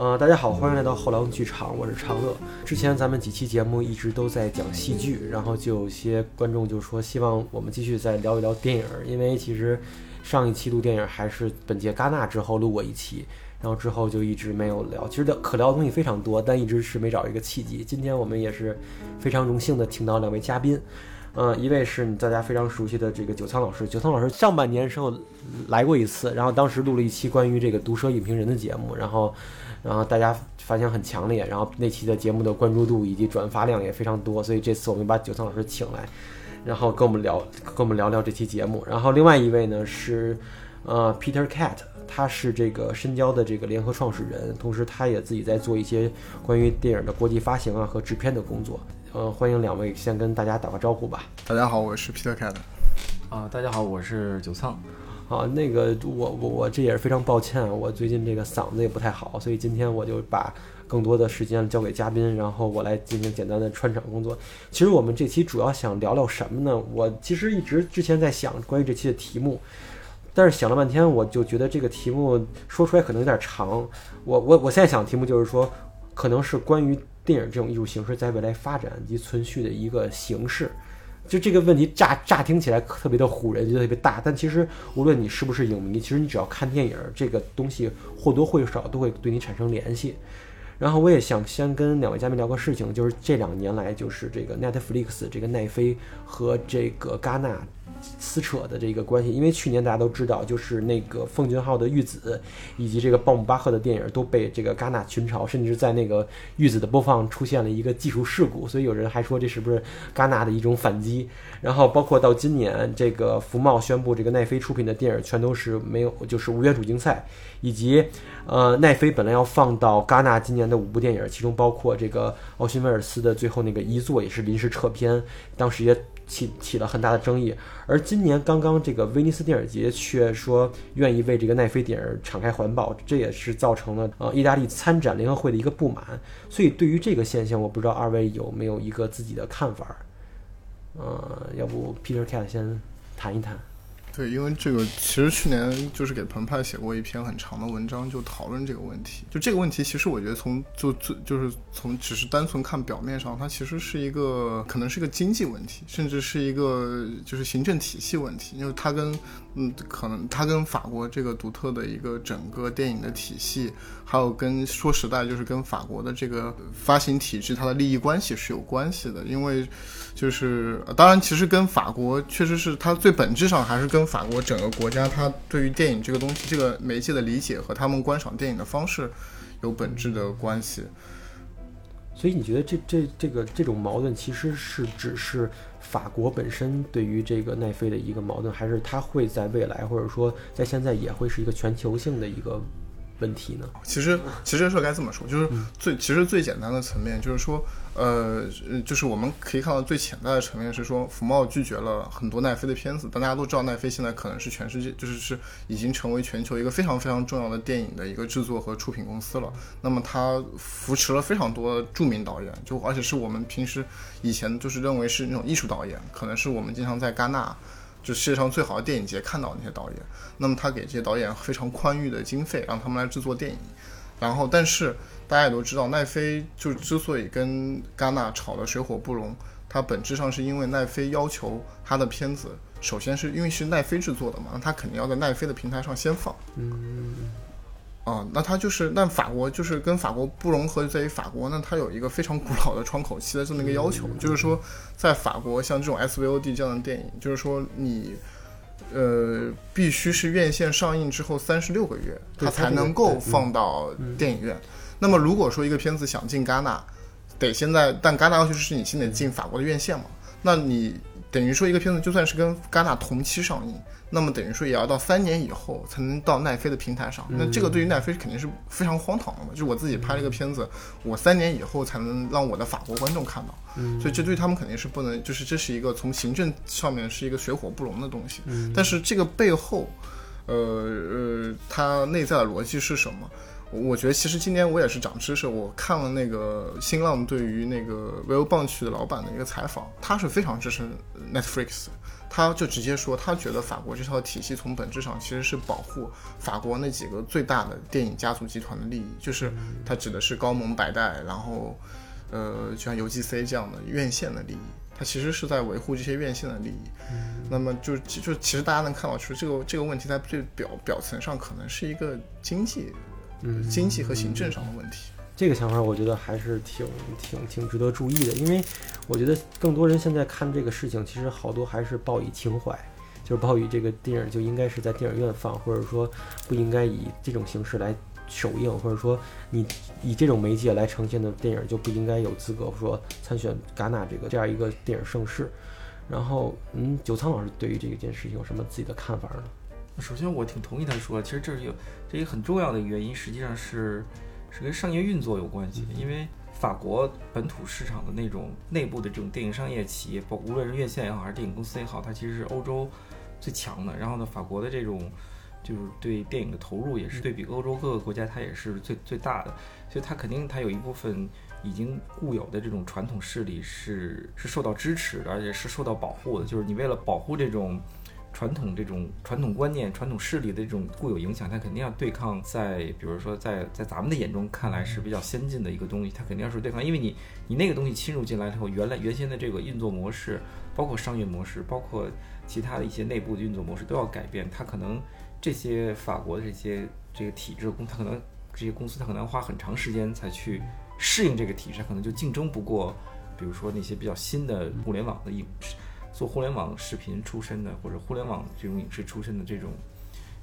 呃，大家好，欢迎来到后浪剧场，我是长乐。之前咱们几期节目一直都在讲戏剧，然后就有些观众就说希望我们继续再聊一聊电影，因为其实上一期录电影还是本届戛纳之后录过一期，然后之后就一直没有聊。其实可聊的东西非常多，但一直是没找一个契机。今天我们也是非常荣幸的请到两位嘉宾。嗯，一位是大家非常熟悉的这个九仓老师。九仓老师上半年时候来过一次，然后当时录了一期关于这个毒舌影评人的节目，然后，然后大家反响很强烈，然后那期的节目的关注度以及转发量也非常多，所以这次我们把九仓老师请来，然后跟我们聊，跟我们聊聊这期节目。然后另外一位呢是呃 Peter Cat，他是这个深交的这个联合创始人，同时他也自己在做一些关于电影的国际发行啊和制片的工作。呃，欢迎两位先跟大家打个招呼吧。大家好，我是 Peter Cat。啊，大家好，我是九仓。啊，那个我我我这也是非常抱歉，我最近这个嗓子也不太好，所以今天我就把更多的时间交给嘉宾，然后我来进行简单的串场工作。其实我们这期主要想聊聊什么呢？我其实一直之前在想关于这期的题目，但是想了半天，我就觉得这个题目说出来可能有点长。我我我现在想的题目就是说，可能是关于。电影这种艺术形式在未来发展及存续的一个形式，就这个问题乍乍听起来特别的唬人，就特别大。但其实无论你是不是影迷，其实你只要看电影，这个东西或多或少都会对你产生联系。然后我也想先跟两位嘉宾聊个事情，就是这两年来，就是这个 Netflix 这个奈飞和这个戛纳。撕扯的这个关系，因为去年大家都知道，就是那个奉俊昊的《玉子》，以及这个鲍姆巴赫的电影都被这个戛纳群嘲，甚至在那个《玉子》的播放出现了一个技术事故，所以有人还说这是不是戛纳的一种反击。然后包括到今年，这个福茂宣布这个奈飞出品的电影全都是没有，就是无缘主竞赛，以及呃奈飞本来要放到戛纳今年的五部电影，其中包括这个奥辛威尔斯的最后那个遗作也是临时撤片，当时也。起起了很大的争议，而今年刚刚这个威尼斯电影节却说愿意为这个奈飞电影敞开怀抱，这也是造成了呃意大利参展联合会的一个不满。所以对于这个现象，我不知道二位有没有一个自己的看法？呃，要不 Peter Cat 先谈一谈。对，因为这个其实去年就是给澎湃写过一篇很长的文章，就讨论这个问题。就这个问题，其实我觉得从就最就是从只是单纯看表面上，它其实是一个可能是个经济问题，甚至是一个就是行政体系问题。因为它跟嗯，可能它跟法国这个独特的一个整个电影的体系，还有跟说实在就是跟法国的这个发行体制它的利益关系是有关系的。因为就是当然，其实跟法国确实是它最本质上还是跟跟法国整个国家他对于电影这个东西这个媒介的理解和他们观赏电影的方式有本质的关系。所以你觉得这这这个这种矛盾其实是只是？法国本身对于这个奈飞的一个矛盾，还是它会在未来，或者说在现在也会是一个全球性的一个问题呢？其实，其实说该这么说，就是最其实最简单的层面，就是说。呃，就是我们可以看到最潜在的层面是说，福茂拒绝了很多奈飞的片子。但大家都知道，奈飞现在可能是全世界，就是是已经成为全球一个非常非常重要的电影的一个制作和出品公司了。那么，它扶持了非常多著名导演，就而且是我们平时以前就是认为是那种艺术导演，可能是我们经常在戛纳，就世界上最好的电影节看到那些导演。那么，他给这些导演非常宽裕的经费，让他们来制作电影。然后，但是。大家也都知道，奈飞就之所以跟戛纳吵得水火不容，它本质上是因为奈飞要求他的片子，首先是因为是奈飞制作的嘛，那他肯定要在奈飞的平台上先放。嗯。啊，那它就是，但法国就是跟法国不融合，在于法国，呢它有一个非常古老的窗口期的这么一个要求，就是说，在法国像这种 SVOD 这样的电影，就是说你，呃，必须是院线上映之后三十六个月，它才能够放到电影院。那么，如果说一个片子想进戛纳，得现在，但戛纳要求是你先得进法国的院线嘛？那你等于说一个片子就算是跟戛纳同期上映，那么等于说也要到三年以后才能到奈飞的平台上。那这个对于奈飞肯定是非常荒唐的嘛？就是我自己拍了一个片子，我三年以后才能让我的法国观众看到，所以这对他们肯定是不能，就是这是一个从行政上面是一个水火不容的东西。但是这个背后，呃呃，它内在的逻辑是什么？我觉得其实今年我也是长知识，我看了那个新浪对于那个 Will Bunch 的老板的一个采访，他是非常支持 Netflix，他就直接说他觉得法国这套体系从本质上其实是保护法国那几个最大的电影家族集团的利益，就是他指的是高蒙、百代，然后呃就像 UGC 这样的院线的利益，他其实是在维护这些院线的利益。那么就就其实大家能看到，就是这个这个问题在最表表层上可能是一个经济。经济和行政上的问题，这个想法我觉得还是挺挺挺值得注意的，因为我觉得更多人现在看这个事情，其实好多还是抱以情怀，就是抱以这个电影就应该是在电影院放，或者说不应该以这种形式来首映，或者说你以这种媒介来呈现的电影就不应该有资格说参选戛纳这个这样一个电影盛世。然后，嗯，九仓老师对于这件事情有什么自己的看法呢？首先，我挺同意他说，其实这是有这一个很重要的原因，实际上是是跟商业运作有关系。因为法国本土市场的那种内部的这种电影商业企业，包无论是院线也好，还是电影公司也好，它其实是欧洲最强的。然后呢，法国的这种就是对电影的投入也是对比欧洲各个国家，它也是最最大的。所以它肯定它有一部分已经固有的这种传统势力是是受到支持的，而且是受到保护的。就是你为了保护这种。传统这种传统观念、传统势力的这种固有影响，它肯定要对抗。在比如说，在在咱们的眼中看来是比较先进的一个东西，它肯定要是对抗。因为你你那个东西侵入进来之后，原来原先的这个运作模式，包括商业模式，包括其他的一些内部的运作模式都要改变。它可能这些法国的这些这个体制公，它可能这些公司它可能要花很长时间才去适应这个体制，可能就竞争不过，比如说那些比较新的互联网的影视。做互联网视频出身的，或者互联网这种影视出身的这种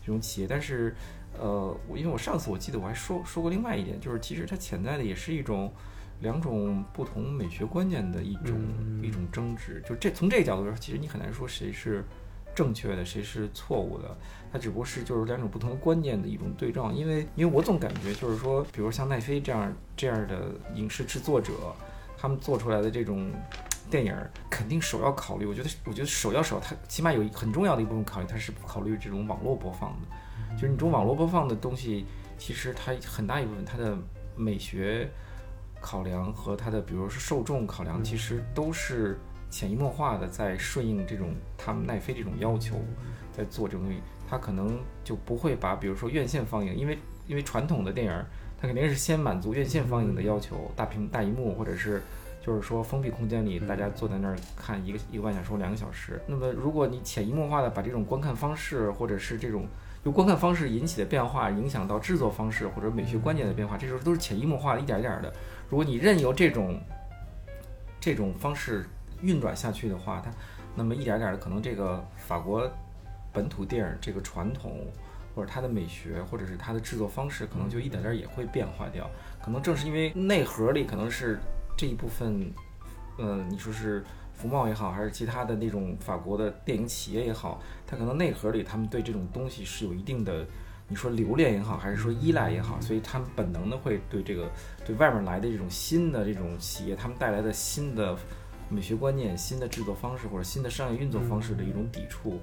这种企业，但是，呃，我因为我上次我记得我还说说过另外一点，就是其实它潜在的也是一种两种不同美学观念的一种一种争执。就这从这个角度说，其实你很难说谁是正确的，谁是错误的，它只不过是就是两种不同的观念的一种对撞。因为因为我总感觉就是说，比如像奈飞这样这样的影视制作者，他们做出来的这种。电影肯定首要考虑，我觉得，我觉得首要首要，它起码有一很重要的一部分考虑，它是不考虑这种网络播放的。就是你这种网络播放的东西，其实它很大一部分它的美学考量和它的，比如说受众考量，其实都是潜移默化的在顺应这种他们奈飞这种要求，在做这种东西。它可能就不会把，比如说院线放映，因为因为传统的电影，它肯定是先满足院线放映的要求，大屏大荧幕或者是。就是说，封闭空间里，大家坐在那儿看一个一个半小时或两个小时。那么，如果你潜移默化的把这种观看方式，或者是这种由观看方式引起的变化，影响到制作方式或者美学观念的变化，这时候都是潜移默化的一点点的。如果你任由这种这种方式运转下去的话，它那么一点点的，可能这个法国本土电影这个传统，或者它的美学，或者是它的制作方式，可能就一点点也会变化掉。可能正是因为内核里可能是。这一部分，嗯，你说是福茂也好，还是其他的那种法国的电影企业也好，它可能内核里他们对这种东西是有一定的，你说留恋也好，还是说依赖也好，所以他们本能的会对这个对外面来的这种新的这种企业，他们带来的新的美学观念、新的制作方式或者新的商业运作方式的一种抵触，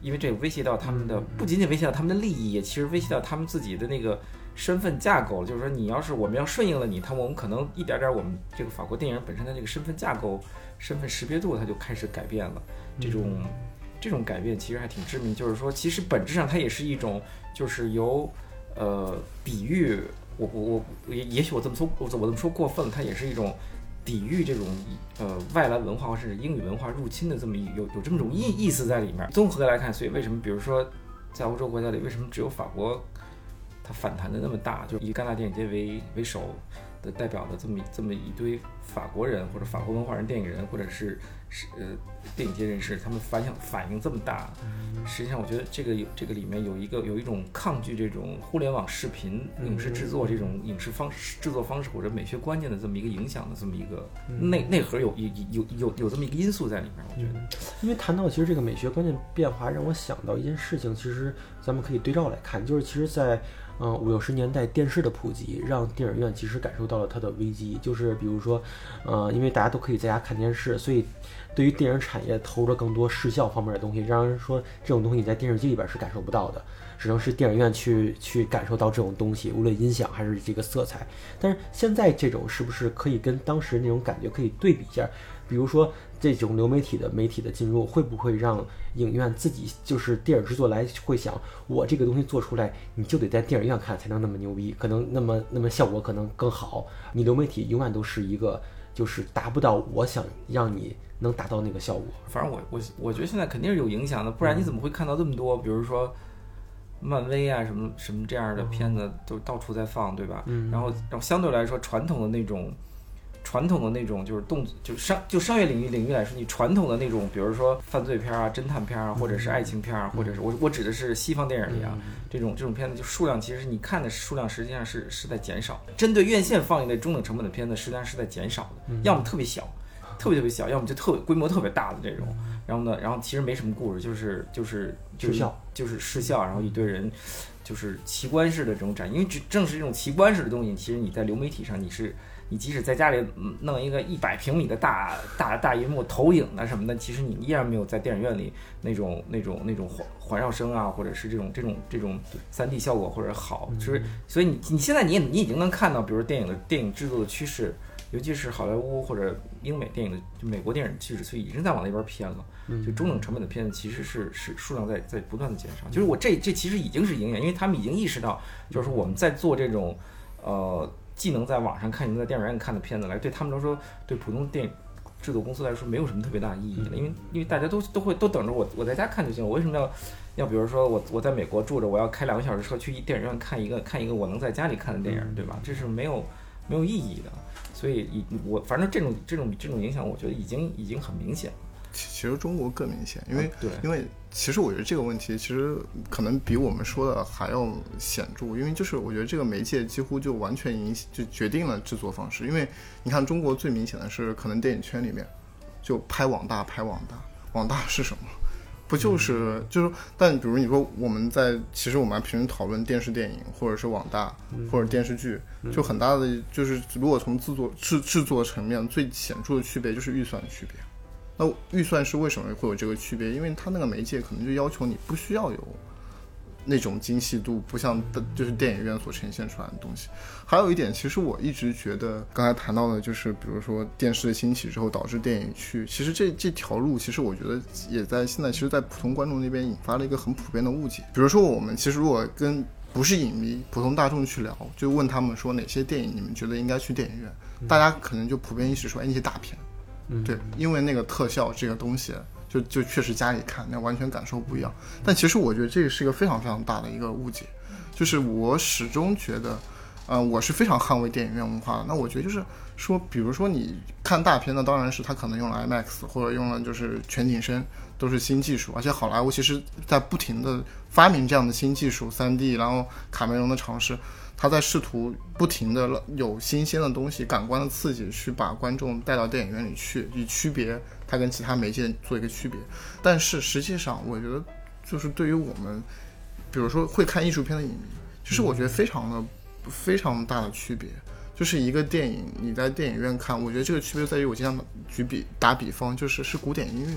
因为这威胁到他们的，不仅仅威胁到他们的利益，也其实威胁到他们自己的那个。身份架构，就是说，你要是我们要顺应了你，他我们可能一点点，我们这个法国电影本身的这个身份架构、身份识别度，它就开始改变了。这种这种改变其实还挺致命，就是说，其实本质上它也是一种，就是由呃抵御我我我也也许我这么说，我我这么说过分了，它也是一种抵御这种呃外来文化或者是英语文化入侵的这么一有有这么种意意思在里面。综合来看，所以为什么比如说在欧洲国家里，为什么只有法国？反弹的那么大，就以戛纳电影节为为首的代表的这么这么一堆法国人或者法国文化人、电影人，或者是是呃电影界人士，他们反响反应这么大，实际上我觉得这个有这个里面有一个有一种抗拒这种互联网视频影视制作这种影视方式制作方式或者美学观念的这么一个影响的这么一个内内核有有有有有这么一个因素在里面，我觉得。因为谈到其实这个美学观念变化，让我想到一件事情，其实咱们可以对照来看，就是其实，在嗯，五六十年代电视的普及，让电影院其实感受到了它的危机。就是比如说，呃，因为大家都可以在家看电视，所以对于电影产业投入了更多视效方面的东西，让人说这种东西你在电视机里边是感受不到的，只能是电影院去去感受到这种东西，无论音响还是这个色彩。但是现在这种是不是可以跟当时那种感觉可以对比一下？比如说这种流媒体的媒体的进入，会不会让影院自己就是电影制作来会想，我这个东西做出来，你就得在电影院看才能那么牛逼，可能那么那么效果可能更好。你流媒体永远都是一个就是达不到我想让你能达到那个效果。反正我我我觉得现在肯定是有影响的，不然你怎么会看到这么多，比如说漫威啊什么什么这样的片子都到处在放，对吧？嗯然后然后相对来说传统的那种。传统的那种就是动就商就商业领域领域来说，你传统的那种，比如说犯罪片啊、侦探片啊，或者是爱情片啊，或者是我我指的是西方电影里啊，这种这种片子就数量其实你看的数量实际上是是在减少。针对院线放映的中等成本的片子，实际上是在减少的，要么特别小，特别特别小，要么就特别规模特别大的这种。然后呢，然后其实没什么故事，就是就是就是就是失效，然后一堆人就是奇观式的这种展，因为只正是这种奇观式的东西，其实你在流媒体上你是。你即使在家里嗯弄一个一百平米的大大大银幕投影啊什么的，其实你依然没有在电影院里那种那种那种环环绕声啊，或者是这种这种这种三 D 效果或者好，就是所以你你现在你也你已经能看到，比如电影的电影制作的趋势，尤其是好莱坞或者英美电影的就美国电影趋势，所以已经在往那边偏了。就中等成本的片子其实是是数量在在不断的减少。就是我这这其实已经是影响，因为他们已经意识到，就是我们在做这种呃。既能在网上看，能在电影院看的片子来，对他们来说，对普通电影制作公司来说，没有什么特别大意义了，因为因为大家都都会都等着我我在家看就行了，我为什么要要比如说我我在美国住着，我要开两个小时车去电影院看一个看一个我能在家里看的电影，对吧？这是没有没有意义的，所以以我反正这种这种这种影响，我觉得已经已经很明显了。其其实中国更明显，因为、对因为其实我觉得这个问题其实可能比我们说的还要显著，因为就是我觉得这个媒介几乎就完全影就决定了制作方式，因为你看中国最明显的是可能电影圈里面就拍网大拍网大，网大是什么？不就是就是，但比如你说我们在其实我们平时讨论电视电影或者是网大或者电视剧，就很大的就是如果从制作制制作层面最显著的区别就是预算的区别。那预算是为什么会有这个区别？因为它那个媒介可能就要求你不需要有那种精细度，不像的就是电影院所呈现出来的东西。还有一点，其实我一直觉得，刚才谈到的就是，比如说电视的兴起之后导致电影去，其实这这条路，其实我觉得也在现在，其实，在普通观众那边引发了一个很普遍的误解。比如说，我们其实如果跟不是影迷、普通大众去聊，就问他们说哪些电影你们觉得应该去电影院，大家可能就普遍意识说，哎，那些大片。对，因为那个特效这个东西，就就确实家里看那完全感受不一样。但其实我觉得这个是一个非常非常大的一个误解，就是我始终觉得，呃，我是非常捍卫电影院文化的。那我觉得就是说，比如说你看大片，那当然是它可能用了 IMAX 或者用了就是全景声，都是新技术。而且好莱坞其实在不停的发明这样的新技术，3D，然后卡梅隆的尝试。他在试图不停的有新鲜的东西、感官的刺激，去把观众带到电影院里去，以区别它跟其他媒介做一个区别。但是实际上，我觉得就是对于我们，比如说会看艺术片的影迷，其实我觉得非常的非常大的区别。就是一个电影你在电影院看，我觉得这个区别在于，我经常举比打比方，就是是古典音乐，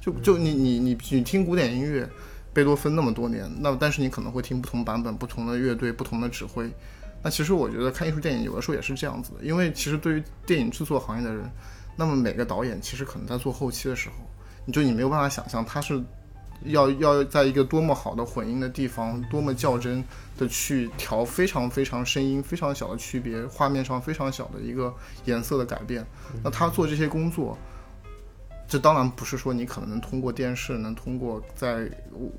就就你你你你听古典音乐。贝多芬那么多年，那但是你可能会听不同版本、不同的乐队、不同的指挥。那其实我觉得看艺术电影有的时候也是这样子的，因为其实对于电影制作行业的人，那么每个导演其实可能在做后期的时候，你就你没有办法想象他是要要在一个多么好的混音的地方，多么较真的去调非常非常声音非常小的区别，画面上非常小的一个颜色的改变。那他做这些工作。这当然不是说你可能能通过电视，能通过在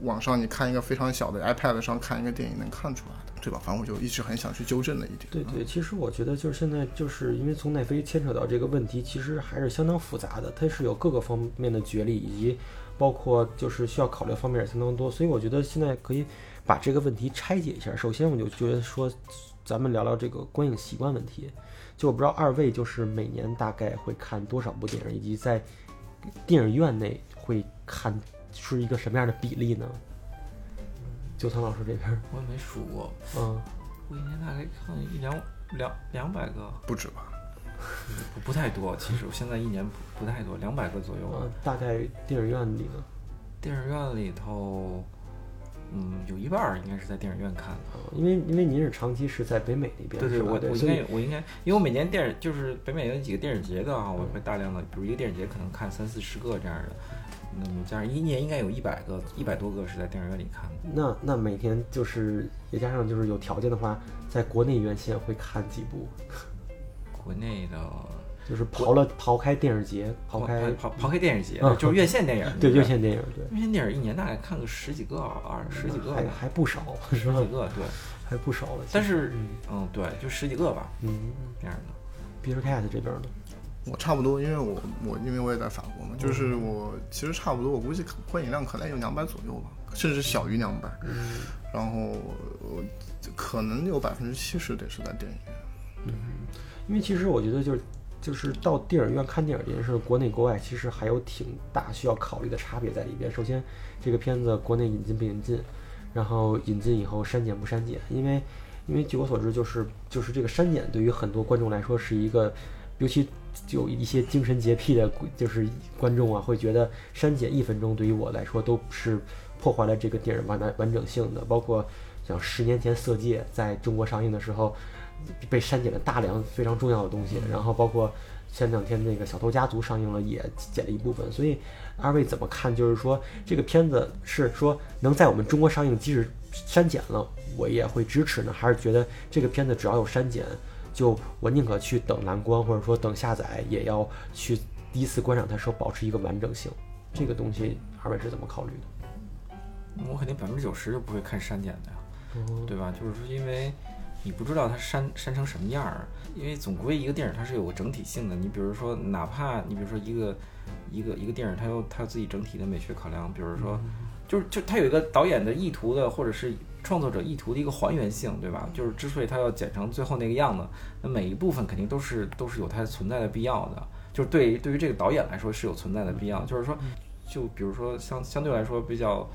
网上你看一个非常小的 iPad 上看一个电影能看出来的，对吧？反正我就一直很想去纠正的一点。对对，其实我觉得就是现在就是因为从奈飞牵扯到这个问题，其实还是相当复杂的，它是有各个方面的角力，以及包括就是需要考虑方面也相当多。所以我觉得现在可以把这个问题拆解一下。首先，我就觉得说，咱们聊聊这个观影习惯问题。就我不知道二位就是每年大概会看多少部电影，以及在电影院内会看是一个什么样的比例呢？九仓老师这边，我也没数过，嗯，我一年大概看一两两两百个，不止吧？不不太多，其实我现在一年不不太多，两百个左右。嗯，大概电影院里呢？电影院里头，嗯，有一半儿应该是在电影院看的。呃因为因为您是长期是在北美那边，对对，我我应该我应该，因为我每年电影就是北美有几个电影节的啊，我会大量的，比如一个电影节可能看三四十个这样的，那么加上一年应该有一百个一百多个是在电影院里看的。那那每天就是也加上就是有条件的话，在国内院线会看几部，国内的就是刨了刨开电影节，刨开刨刨开电影节嗯，就是院线电影，对院线电影，对，院线电影一年大概看个十几个二十几个还，还不少，十几？个对，还不少了。但是嗯嗯对，就十几个吧嗯这样的。，Beer Cat 这边呢？我差不多，因为我我因为我也在法国嘛，就是我其实差不多，我估计可观影量可能有两百左右吧，甚至小于两百。然后我可能有百分之七十得是在电影院。嗯因为其实我觉得就是就是到电影院看电影这件事，国内国外其实还有挺大需要考虑的差别在里边。首先，这个片子国内引进不引进，然后引进以后删减不删减，因为因为据我所知，就是就是这个删减对于很多观众来说是一个，尤其有一些精神洁癖的，就是观众啊，会觉得删减一分钟对于我来说都是破坏了这个电影完完完整性的。包括像十年前《色戒》在中国上映的时候，被删减了大量非常重要的东西，然后包括前两天那个《小偷家族》上映了，也剪了一部分。所以二位怎么看？就是说这个片子是说能在我们中国上映，即使删减了，我也会支持呢？还是觉得这个片子只要有删减，就我宁可去等蓝光，或者说等下载，也要去第一次观赏它时候保持一个完整性？这个东西二位是怎么考虑的？我肯定百分之九十就不会看删减的呀，哦对吧？就是说，因为你不知道它删删成什么样儿，因为总归一个电影它是有个整体性的。你比如说，哪怕你比如说一个一个一个电影，它有它有自己整体的美学考量，比如说，就是就它有一个导演的意图的，或者是创作者意图的一个还原性，对吧？就是之所以它要剪成最后那个样子，那每一部分肯定都是都是有它存在的必要的。就是对于对于这个导演来说是有存在的必要，就是说，就比如说相相对来说比较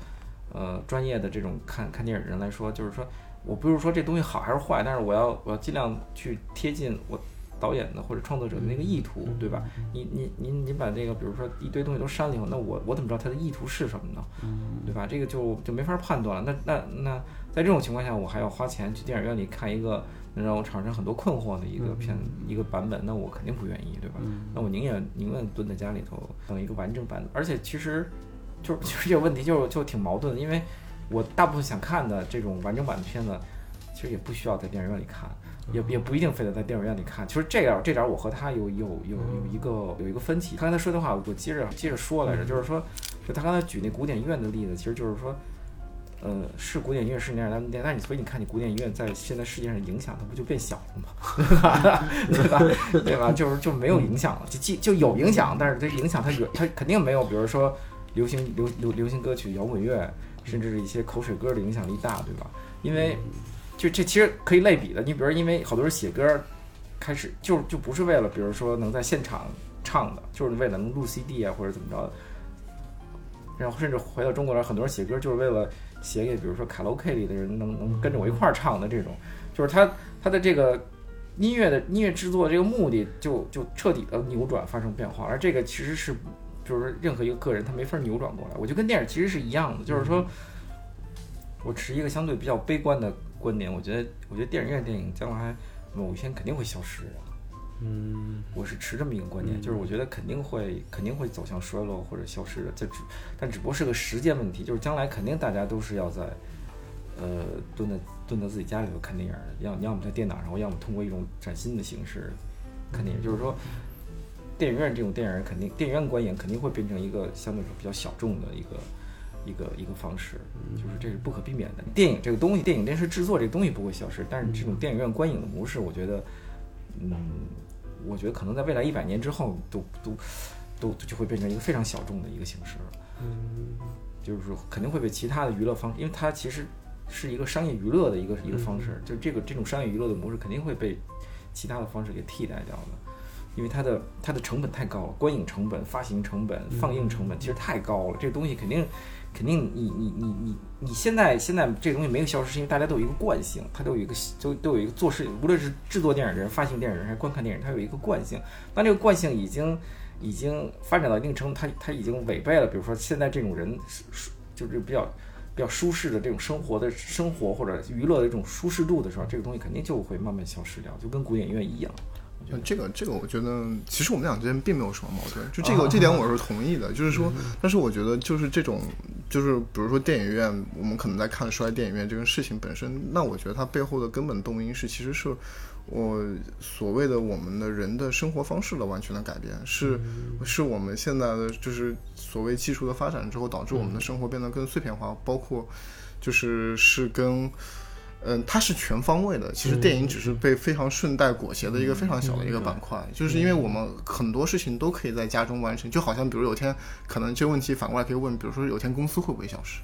呃专业的这种看看电影人来说，就是说我不是说这东西好还是坏，但是我要我要尽量去贴近我导演的或者创作者的那个意图，对吧？你你你你把这个比如说一堆东西都删了以后，那我我怎么知道他的意图是什么呢？对吧？这个就就没法判断了。那那那在这种情况下，我还要花钱去电影院里看一个能让我产生很多困惑的一个片、一个版本，那我肯定不愿意，对吧？那我宁愿宁愿蹲在家里头等一个完整版本。而且其实就是就是这个问题就就挺矛盾的，因为我大部分想看的这种完整版的片子，其实也不需要在电影院里看。也也不一定非得在电影院里看，其实这点这点儿我和他有有有有一个有一个分歧。他刚才说的话，我接着接着说来着，就是说，就他刚才举那古典音乐的例子，其实就是说，呃，是古典音乐是那样，但但是你所以你看，你古典音乐在现在世界上影响，它不就变小了吗？对吧？对吧？就是就没有影响了，就就就有影响，但是这影响它有它肯定没有，比如说流行流流流行歌曲、摇滚乐，甚至是一些口水歌的影响力大，对吧？因为就这其实可以类比的，你比如因为好多人写歌开始就就不是为了，比如说能在现场唱的，就是为了能录 CD 啊或者怎么着的。然后甚至回到中国来，很多人写歌就是为了写给比如说卡拉 OK 里的人能能跟着我一块儿唱的这种，就是他他的这个音乐的音乐制作这个目的就就彻底的扭转发生变化，而这个其实是就是任何一个个人他没法扭转过来。我就跟电影其实是一样的，就是说我持一个相对比较悲观的观点，我觉得我觉得电影院电影将来某一天肯定会消失的。嗯我是持这么一个观点，就是我觉得肯定会肯定会走向衰落或者消失的，这只但只不过是个时间问题，就是将来肯定大家都是要在呃蹲在蹲在自己家里头看电影的，要要么在电脑上，要么通过一种崭新的形式看电影，就是说电影院这种电影肯定电影院观影肯定会变成一个相对来说比较小众的一个。一个一个方式，就是这是不可避免的。电影这个东西，电影电视制作这个东西不会消失，但是这种电影院观影的模式，我觉得，嗯，我觉得可能在未来一百年之后都都都就会变成一个非常小众的一个形式了。嗯就是说肯定会被其他的娱乐方，因为它其实是一个商业娱乐的一个一个方式，就这个这种商业娱乐的模式肯定会被其他的方式给替代掉的。因为它的它的成本太高了，观影成本、发行成本、放映成本其实太高了。这东西肯定肯定你你你你你现在现在这东西没有消失，是因为大家都有一个惯性，它都有一个都都有一个做事，无论是制作电影的人、发行电影的人还是观看电影，它有一个惯性。当这个惯性已经已经发展到一定程度，它它已经违背了，比如说现在这种人舒就是比较比较舒适的这种生活的生活或者娱乐的这种舒适度的时候，这个东西肯定就会慢慢消失掉，就跟古典音乐一样。嗯，这个这个，我觉得其实我们俩之间并没有什么矛盾，就这个这点我是同意的。就是说，但是我觉得就是这种，就是比如说电影院，我们可能在看衰电影院这个事情本身，那我觉得它背后的根本动因是，其实是我所谓的我们的人的生活方式的完全的改变，是是我们现在的就是所谓技术的发展之后，导致我们的生活变得更碎片化，包括就是是跟。嗯，它是全方位的。其实电影只是被非常顺带裹挟的一个非常小的一个板块，就是因为我们很多事情都可以在家中完成。就好像比如有天可能这个问题反过来可以问，比如说有天公司会不会消失？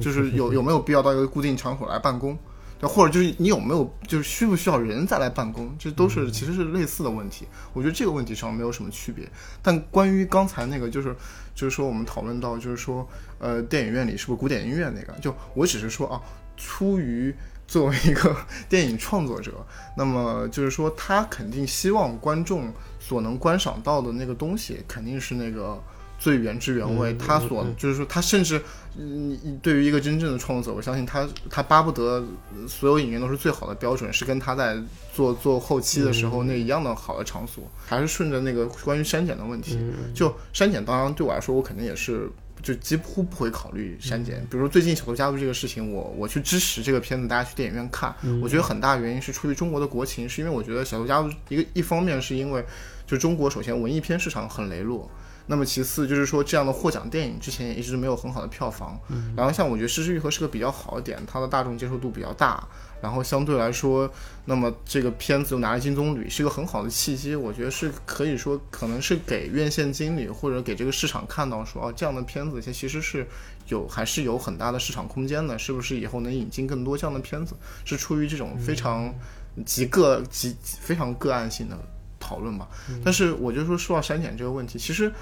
就是有有没有必要到一个固定场所来办公？对，或者就是你有没有就是需不需要人再来办公？这都是其实是类似的问题。我觉得这个问题上没有什么区别。但关于刚才那个，就是就是说我们讨论到就是说呃电影院里是不是古典音乐那个？就我只是说啊，出于。作为一个 电影创作者，那么就是说，他肯定希望观众所能观赏到的那个东西，肯定是那个最原汁原味。他所就是说，他甚至，嗯，对于一个真正的创作者，我相信他，他巴不得所有影院都是最好的标准，是跟他在做做后期的时候那一样的好的场所。还是顺着那个关于删减的问题，就删减，当然对我来说，我肯定也是。就几乎不会考虑删减。比如说最近小偷家族这个事情，我我去支持这个片子，大家去电影院看。我觉得很大原因是出于中国的国情，是因为我觉得小偷家族一个一方面是因为就中国首先文艺片市场很羸弱。那么其次就是说，这样的获奖电影之前也一直没有很好的票房。然后像我觉得《失之愈合》是个比较好的点，它的大众接受度比较大。然后相对来说，那么这个片子又拿了金棕榈，是一个很好的契机。我觉得是可以说，可能是给院线经理或者给这个市场看到说，哦，这样的片子其实是有还是有很大的市场空间的。是不是以后能引进更多这样的片子？是出于这种非常极个极非常个案性的。讨论吧，但是我就说说到删减这个问题，其实，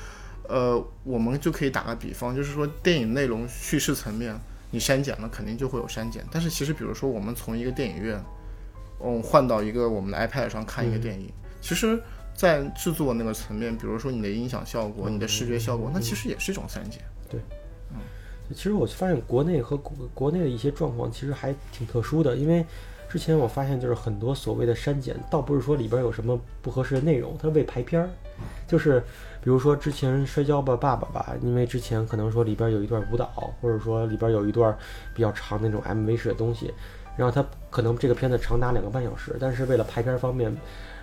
呃，我们就可以打个比方，就是说电影内容叙事层面，你删减了肯定就会有删减。但是其实，比如说我们从一个电影院，嗯，换到一个我们的 iPad 上看一个电影，其实，在制作那个层面，比如说你的音响效果、你的视觉效果，那其实也是一种删减。对，嗯，其实我发现国内和国国内的一些状况其实还挺特殊的，因为。之前我发现，就是很多所谓的删减，倒不是说里边有什么不合适的内容，它是为排片儿。就是比如说之前《摔跤吧，爸爸》吧，因为之前可能说里边有一段舞蹈，或者说里边有一段比较长那种 MV 式的东西，然后它可能这个片子长达两个半小时，但是为了排片方面，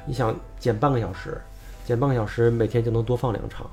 你想减半个小时，减半个小时，每天就能多放两场。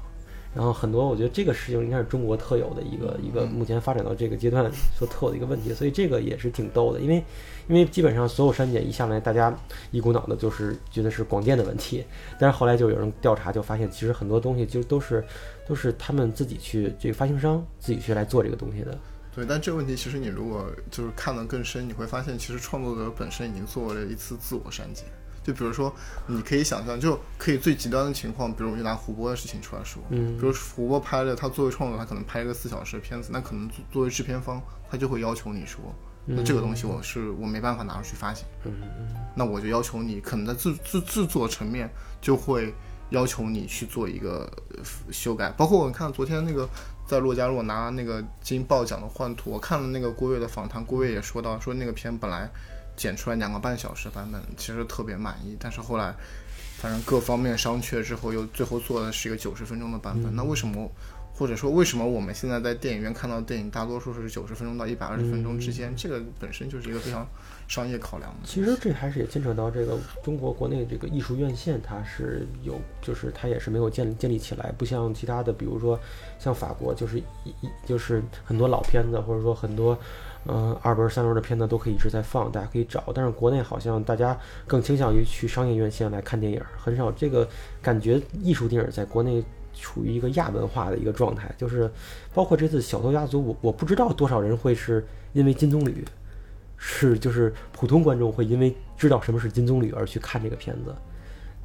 然后很多，我觉得这个事情应该是中国特有的一个一个目前发展到这个阶段所特有的一个问题，所以这个也是挺逗的，因为因为基本上所有删减一下来，大家一股脑的就是觉得是广电的问题，但是后来就有人调查，就发现其实很多东西就都是都是他们自己去这个发行商自己去来做这个东西的。对，但这个问题其实你如果就是看得更深，你会发现其实创作者本身已经做了一次自我删减。就比如说，你可以想象，就可以最极端的情况，比如我就拿胡波的事情出来说，嗯，比如胡波拍的，他作为创作，他可能拍一个四小时的片子，那可能作为制片方，他就会要求你说，那这个东西我是我没办法拿出去发行，嗯嗯，那我就要求你，可能在制制制作层面就会要求你去做一个修改，包括我看昨天那个在洛迦洛拿那个金豹奖的幻图，我看了那个郭跃的访谈，郭跃也说到，说那个片本来。剪出来两个半小时版本，其实特别满意，但是后来，反正各方面商榷之后，又最后做的是一个九十分钟的版本。那为什么，或者说为什么我们现在在电影院看到的电影，大多数是九十分钟到一百二十分钟之间？这个本身就是一个非常商业考量的。其实这还是也牵扯到这个中国国内这个艺术院线，它是有，就是它也是没有建建立起来，不像其他的，比如说像法国，就是一就是很多老片子，或者说很多。嗯，二轮、三轮的片子都可以一直在放，大家可以找。但是国内好像大家更倾向于去商业院线来看电影，很少这个感觉。艺术电影在国内处于一个亚文化的一个状态，就是包括这次《小偷家族》，我我不知道多少人会是因为金棕榈，是就是普通观众会因为知道什么是金棕榈而去看这个片子。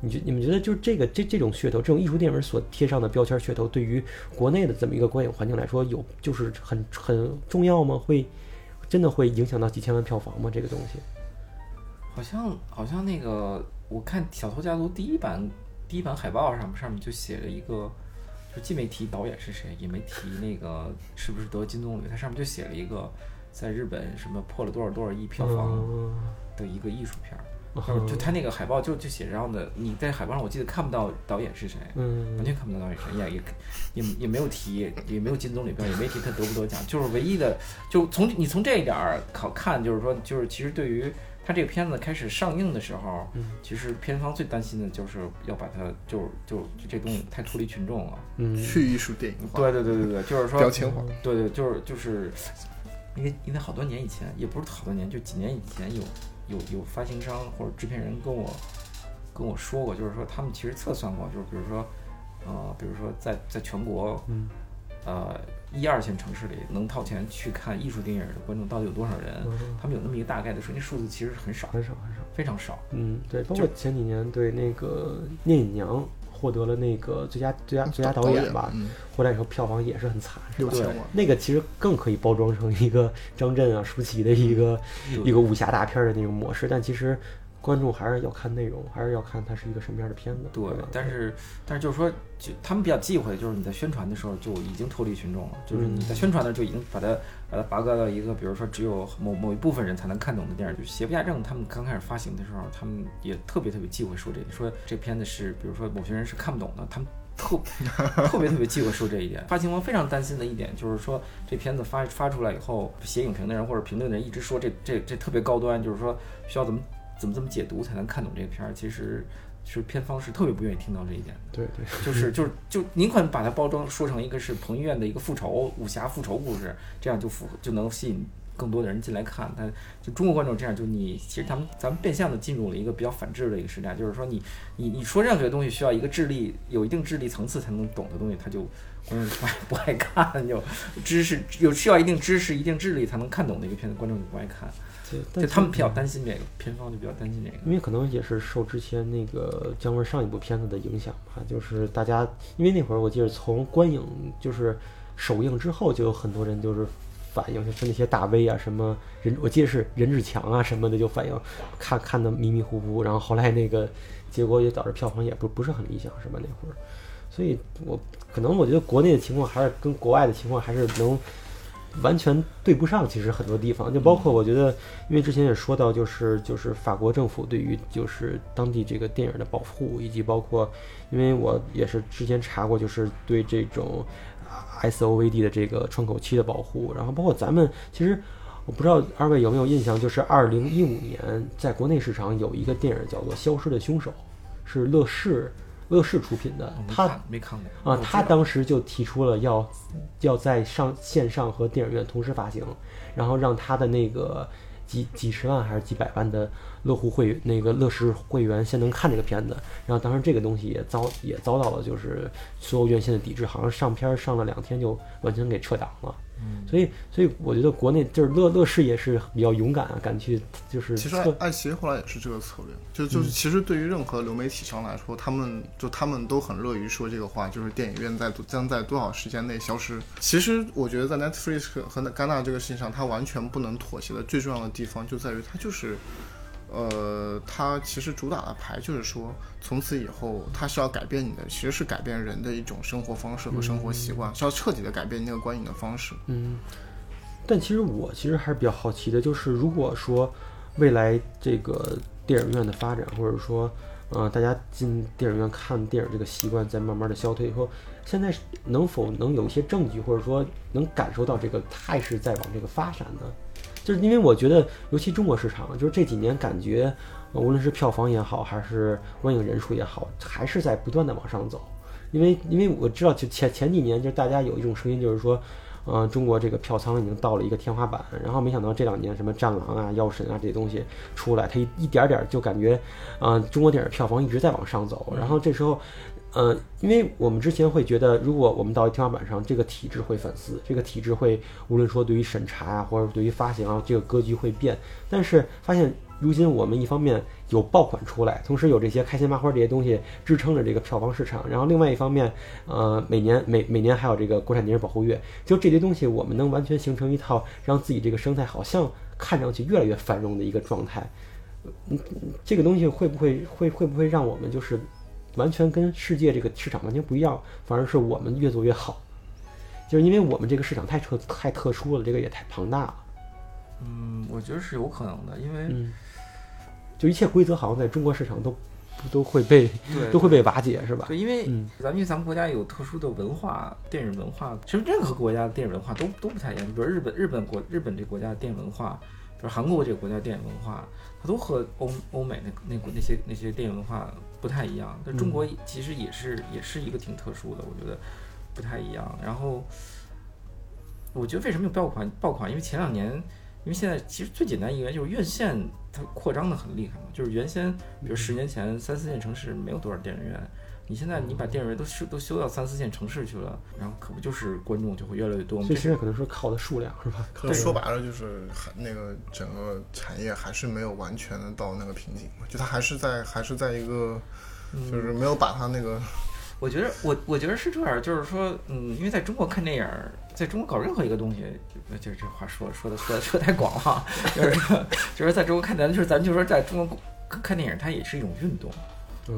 你觉你们觉得就是这个这这种噱头，这种艺术电影所贴上的标签噱头，对于国内的这么一个观影环境来说，有就是很很重要吗？会真的会影响到几千万票房吗？这个东西？好像好像那个，我看《小偷家族》第一版第一版海报上上面就写了一个，就既没提导演是谁，也没提那个是不是得金棕榈，它上面就写了一个在日本什么破了多少多少亿票房嗯的一个艺术片儿。嗯就他那个海报就就写这样的，你在海报上我记得看不到导演是谁，嗯。完全看不到导演是谁，也也也也没有提，也没有金棕榈票，也没提他得不得奖，就是唯一的，就从你从这一点儿考看，就是说，就是其实对于他这个片子开始上映的时候，嗯。其实片方最担心的就是要把它就就就这东西太脱离群众了，嗯。去艺术电影化，对对对对对，就是说标签化。对对，就是就是，因为因为好多年以前，也不是好多年，就几年以前有有有发行商或者制片人跟我跟我说过，就是说他们其实测算过，就是比如说呃，比如说在在全国嗯呃一二线城市里能掏钱去看艺术电影的观众到底有多少人，嗯他们有那么一个大概的数，那数字其实很少，很少很少。非常少。嗯，对，包括前几年对那个《聂隐娘》获得了那个最佳最佳最佳导演吧，嗯，回来以后票房也是很惨，是吧？六千万，那个其实更可以包装成一个张震啊、舒淇的一个对一个武侠大片的那种模式，但其实观众还是要看内容，还是要看它是一个什么样的片子。对吧，但是但是就是说，就他们比较忌讳，就是你在宣传的时候就已经脱离群众了，就是你在宣传的时候就已经把它把它拔高到一个，比如说只有某某一部分人才能看懂的电影，就邪不压正。他们刚开始发行的时候，他们也特别特别忌讳说这个，说这片子是，比如说某些人是看不懂的，他们。特 特别特别忌讳说这一点，发行方非常担心的一点就是说，这片子发发出来以后，写影评的人或者评论的人一直说这这这特别高端，就是说需要怎么怎么怎么解读才能看懂这个片儿。其实是片方是特别不愿意听到这一点的。对对，就是就是就宁可把它包装说成一个是彭于晏的一个复仇武侠复仇故事，这样就符合就能吸引更多的人进来看。但就中国观众这样，就你其实他们咱们变相的进入了一个比较反智的一个时代，就是说你你你说任何东西需要一个智力有一定智力层次才能懂的东西，他就观众不爱 不爱看，就知识有需要一定知识一定智力才能看懂的一个片子，观众就不爱看。对，就他们比较担心这个，片方就比较担心这个。因为可能也是受之前那个姜文上一部片子的影响吧，就是大家因为那会儿我记得从观影就是首映之后，就有很多人就是反映，就是那些大 V 啊，什么任我记得是任志强啊什么的，就反映看看的迷迷糊糊，然后后来那个结果也导致票房也不不是很理想，是吧？那会儿，所以我可能我觉得国内的情况还是跟国外的情况还是能。完全对不上，其实很多地方，就包括我觉得，因为之前也说到，就是就是法国政府对于就是当地这个电影的保护，以及包括，因为我也是之前查过，就是对这种 SOVD 的这个窗口期的保护，然后包括咱们其实我不知道二位有没有印象，就是二零一五年在国内市场有一个电影叫做《消失的凶手》，是乐视乐视出品的他，没看过。啊，他当时就提出了要要在上线上和电影院同时发行，然后让他的那个几几十万还是几百万的乐户会那个乐视会员先能看这个片子，然后当时这个东西也遭也遭到了就是所有院线的抵制，好像上片儿上了两天就完全给撤档了。嗯所以，所以我觉得国内就是乐乐视也是比较勇敢啊，敢去就是其实测爱爱奇艺后来也是这个策略，就就是其实对于任何流媒体商来说，他们就他们都很乐于说这个话，就是电影院在将在多少时间内消失。其实我觉得在 Netflix 和戛纳这个事情上，它完全不能妥协的最重要的地方就在于它就是。呃，它其实主打的牌就是说，从此以后，它是要改变你的，其实是改变人的一种生活方式和生活习惯，是要彻底的改变那个观影的方式。嗯，但其实我其实还是比较好奇的，就是如果说未来这个电影院的发展，或者说呃大家进电影院看电影这个习惯在慢慢的消退以后，现在能否能有一些证据，或者说能感受到这个态势在往这个发展呢？就是因为我觉得，尤其中国市场，就是这几年感觉，无论是票房也好，还是观影人数也好，还是在不断的往上走。因为因为我知道，就前前几年，就是大家有一种声音，就是说，呃，中国这个票仓已经到了一个天花板，然后没想到这两年什么《战狼》啊、《药神》啊这些东西出来，它一一点点就感觉，呃，中国电影票房一直在往上走，然后这时候。呃，因为我们之前会觉得，如果我们到天花板上，这个体制会反思，这个体制会无论说对于审查啊，或者对于发行啊，这个格局会变。但是发现如今我们一方面有爆款出来，同时有这些开心麻花这些东西支撑着这个票房市场，然后另外一方面，呃，每年每每年还有这个国产电影保护月，就这些东西，我们能完全形成一套让自己这个生态好像看上去越来越繁荣的一个状态。嗯，这个东西会不会会会不会让我们就是完全跟世界这个市场完全不一样，反而是我们越做越好？就是因为我们这个市场太特太特殊了，这个也太庞大了。嗯，我觉得是有可能的，因为嗯，就一切规则好像在中国市场都都会被都会被瓦解，是吧？对，因为嗯咱们因为咱们国家有特殊的文化，电影文化，其实任何国家的电影文化都都不太一样。比如日本，日本国日本这个国家的电影文化，比如韩国这个国家的电影文化，它都和欧欧美那那那些那些电影文化不太一样。但中国其实也是也是一个挺特殊的，我觉得不太一样。然后，我觉得为什么有爆款爆款？因为前两年，因为现在其实最简单一个就是院线它扩张的很厉害嘛，就是原先比如十年前三四线城市没有多少电影院。你现在你把电影院都修都修到三四线城市去了，然后可不就是观众就会越来越多吗？所以现在可能是靠的数量，是吧？可能说白了就是还那个整个产业还是没有完全的到那个瓶颈嘛，就它还是在还是在一个就是没有把它那个我觉得我我觉得是这样，就是说，嗯，因为在中国看电影儿，在中国搞任何一个东西，就就这话说说的说的说得太广了，就是说就是在中国看咱就是咱就说在中国看看电影，它也是一种运动。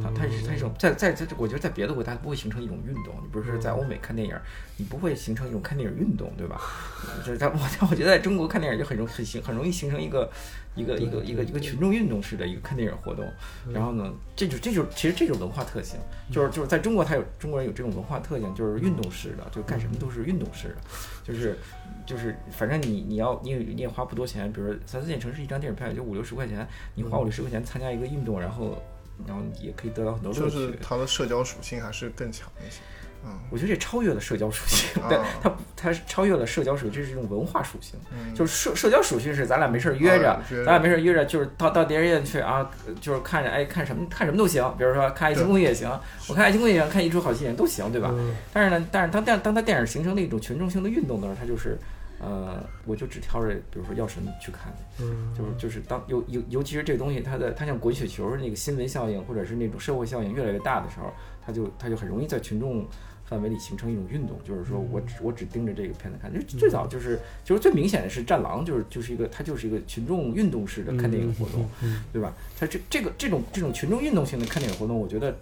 它它是它种在在在，我觉得在别的国家它不会形成一种运动。你比如说在欧美看电影，你不会形成一种看电影运动，对吧？就是在我我觉得在中国看电影就很容很形很容易形成一个一个一个一个一个群众运动式的一个看电影活动。然后呢，这就这就其实这种文化特性，就是就是在中国它有中国人有这种文化特性，就是运动式的，就干什么都是运动式的，就是就是反正你你要你也你也花不多钱，比如说三四线城市一张电影票也就五六十块钱，你花五六十块钱参加一个运动，然后。然后也可以得到很多乐趣。就是它的社交属性还是更强一些。嗯，我觉得这超越了社交属性，啊对，它它是超越了社交属性，这是一种文化属性。嗯就是社社交属性是咱俩没事儿约着，啊咱俩没事儿约着，就是到到电影院去啊，就是看着哎看什么看什么都行，比如说看《爱情公寓》也行，我看《爱情公寓》也行，看《一出好戏》也都行，对吧？嗯但是呢，但是当电当它电影形成了一种群众性的运动的时候，它就是，呃，我就只挑着比如说《药神》去看，嗯，就是就是当尤尤尤其是这个东西，它的它像滚雪球那个新闻效应或者是那种社会效应越来越大的时候，它就它就很容易在群众范围里形成一种运动，就是说我只我只盯着这个片子看。就最早就是就是最明显的是《战狼》，就是就是一个它就是一个群众运动式的看电影活动，嗯对吧？它这这个这种这种群众运动性的看电影活动，我觉得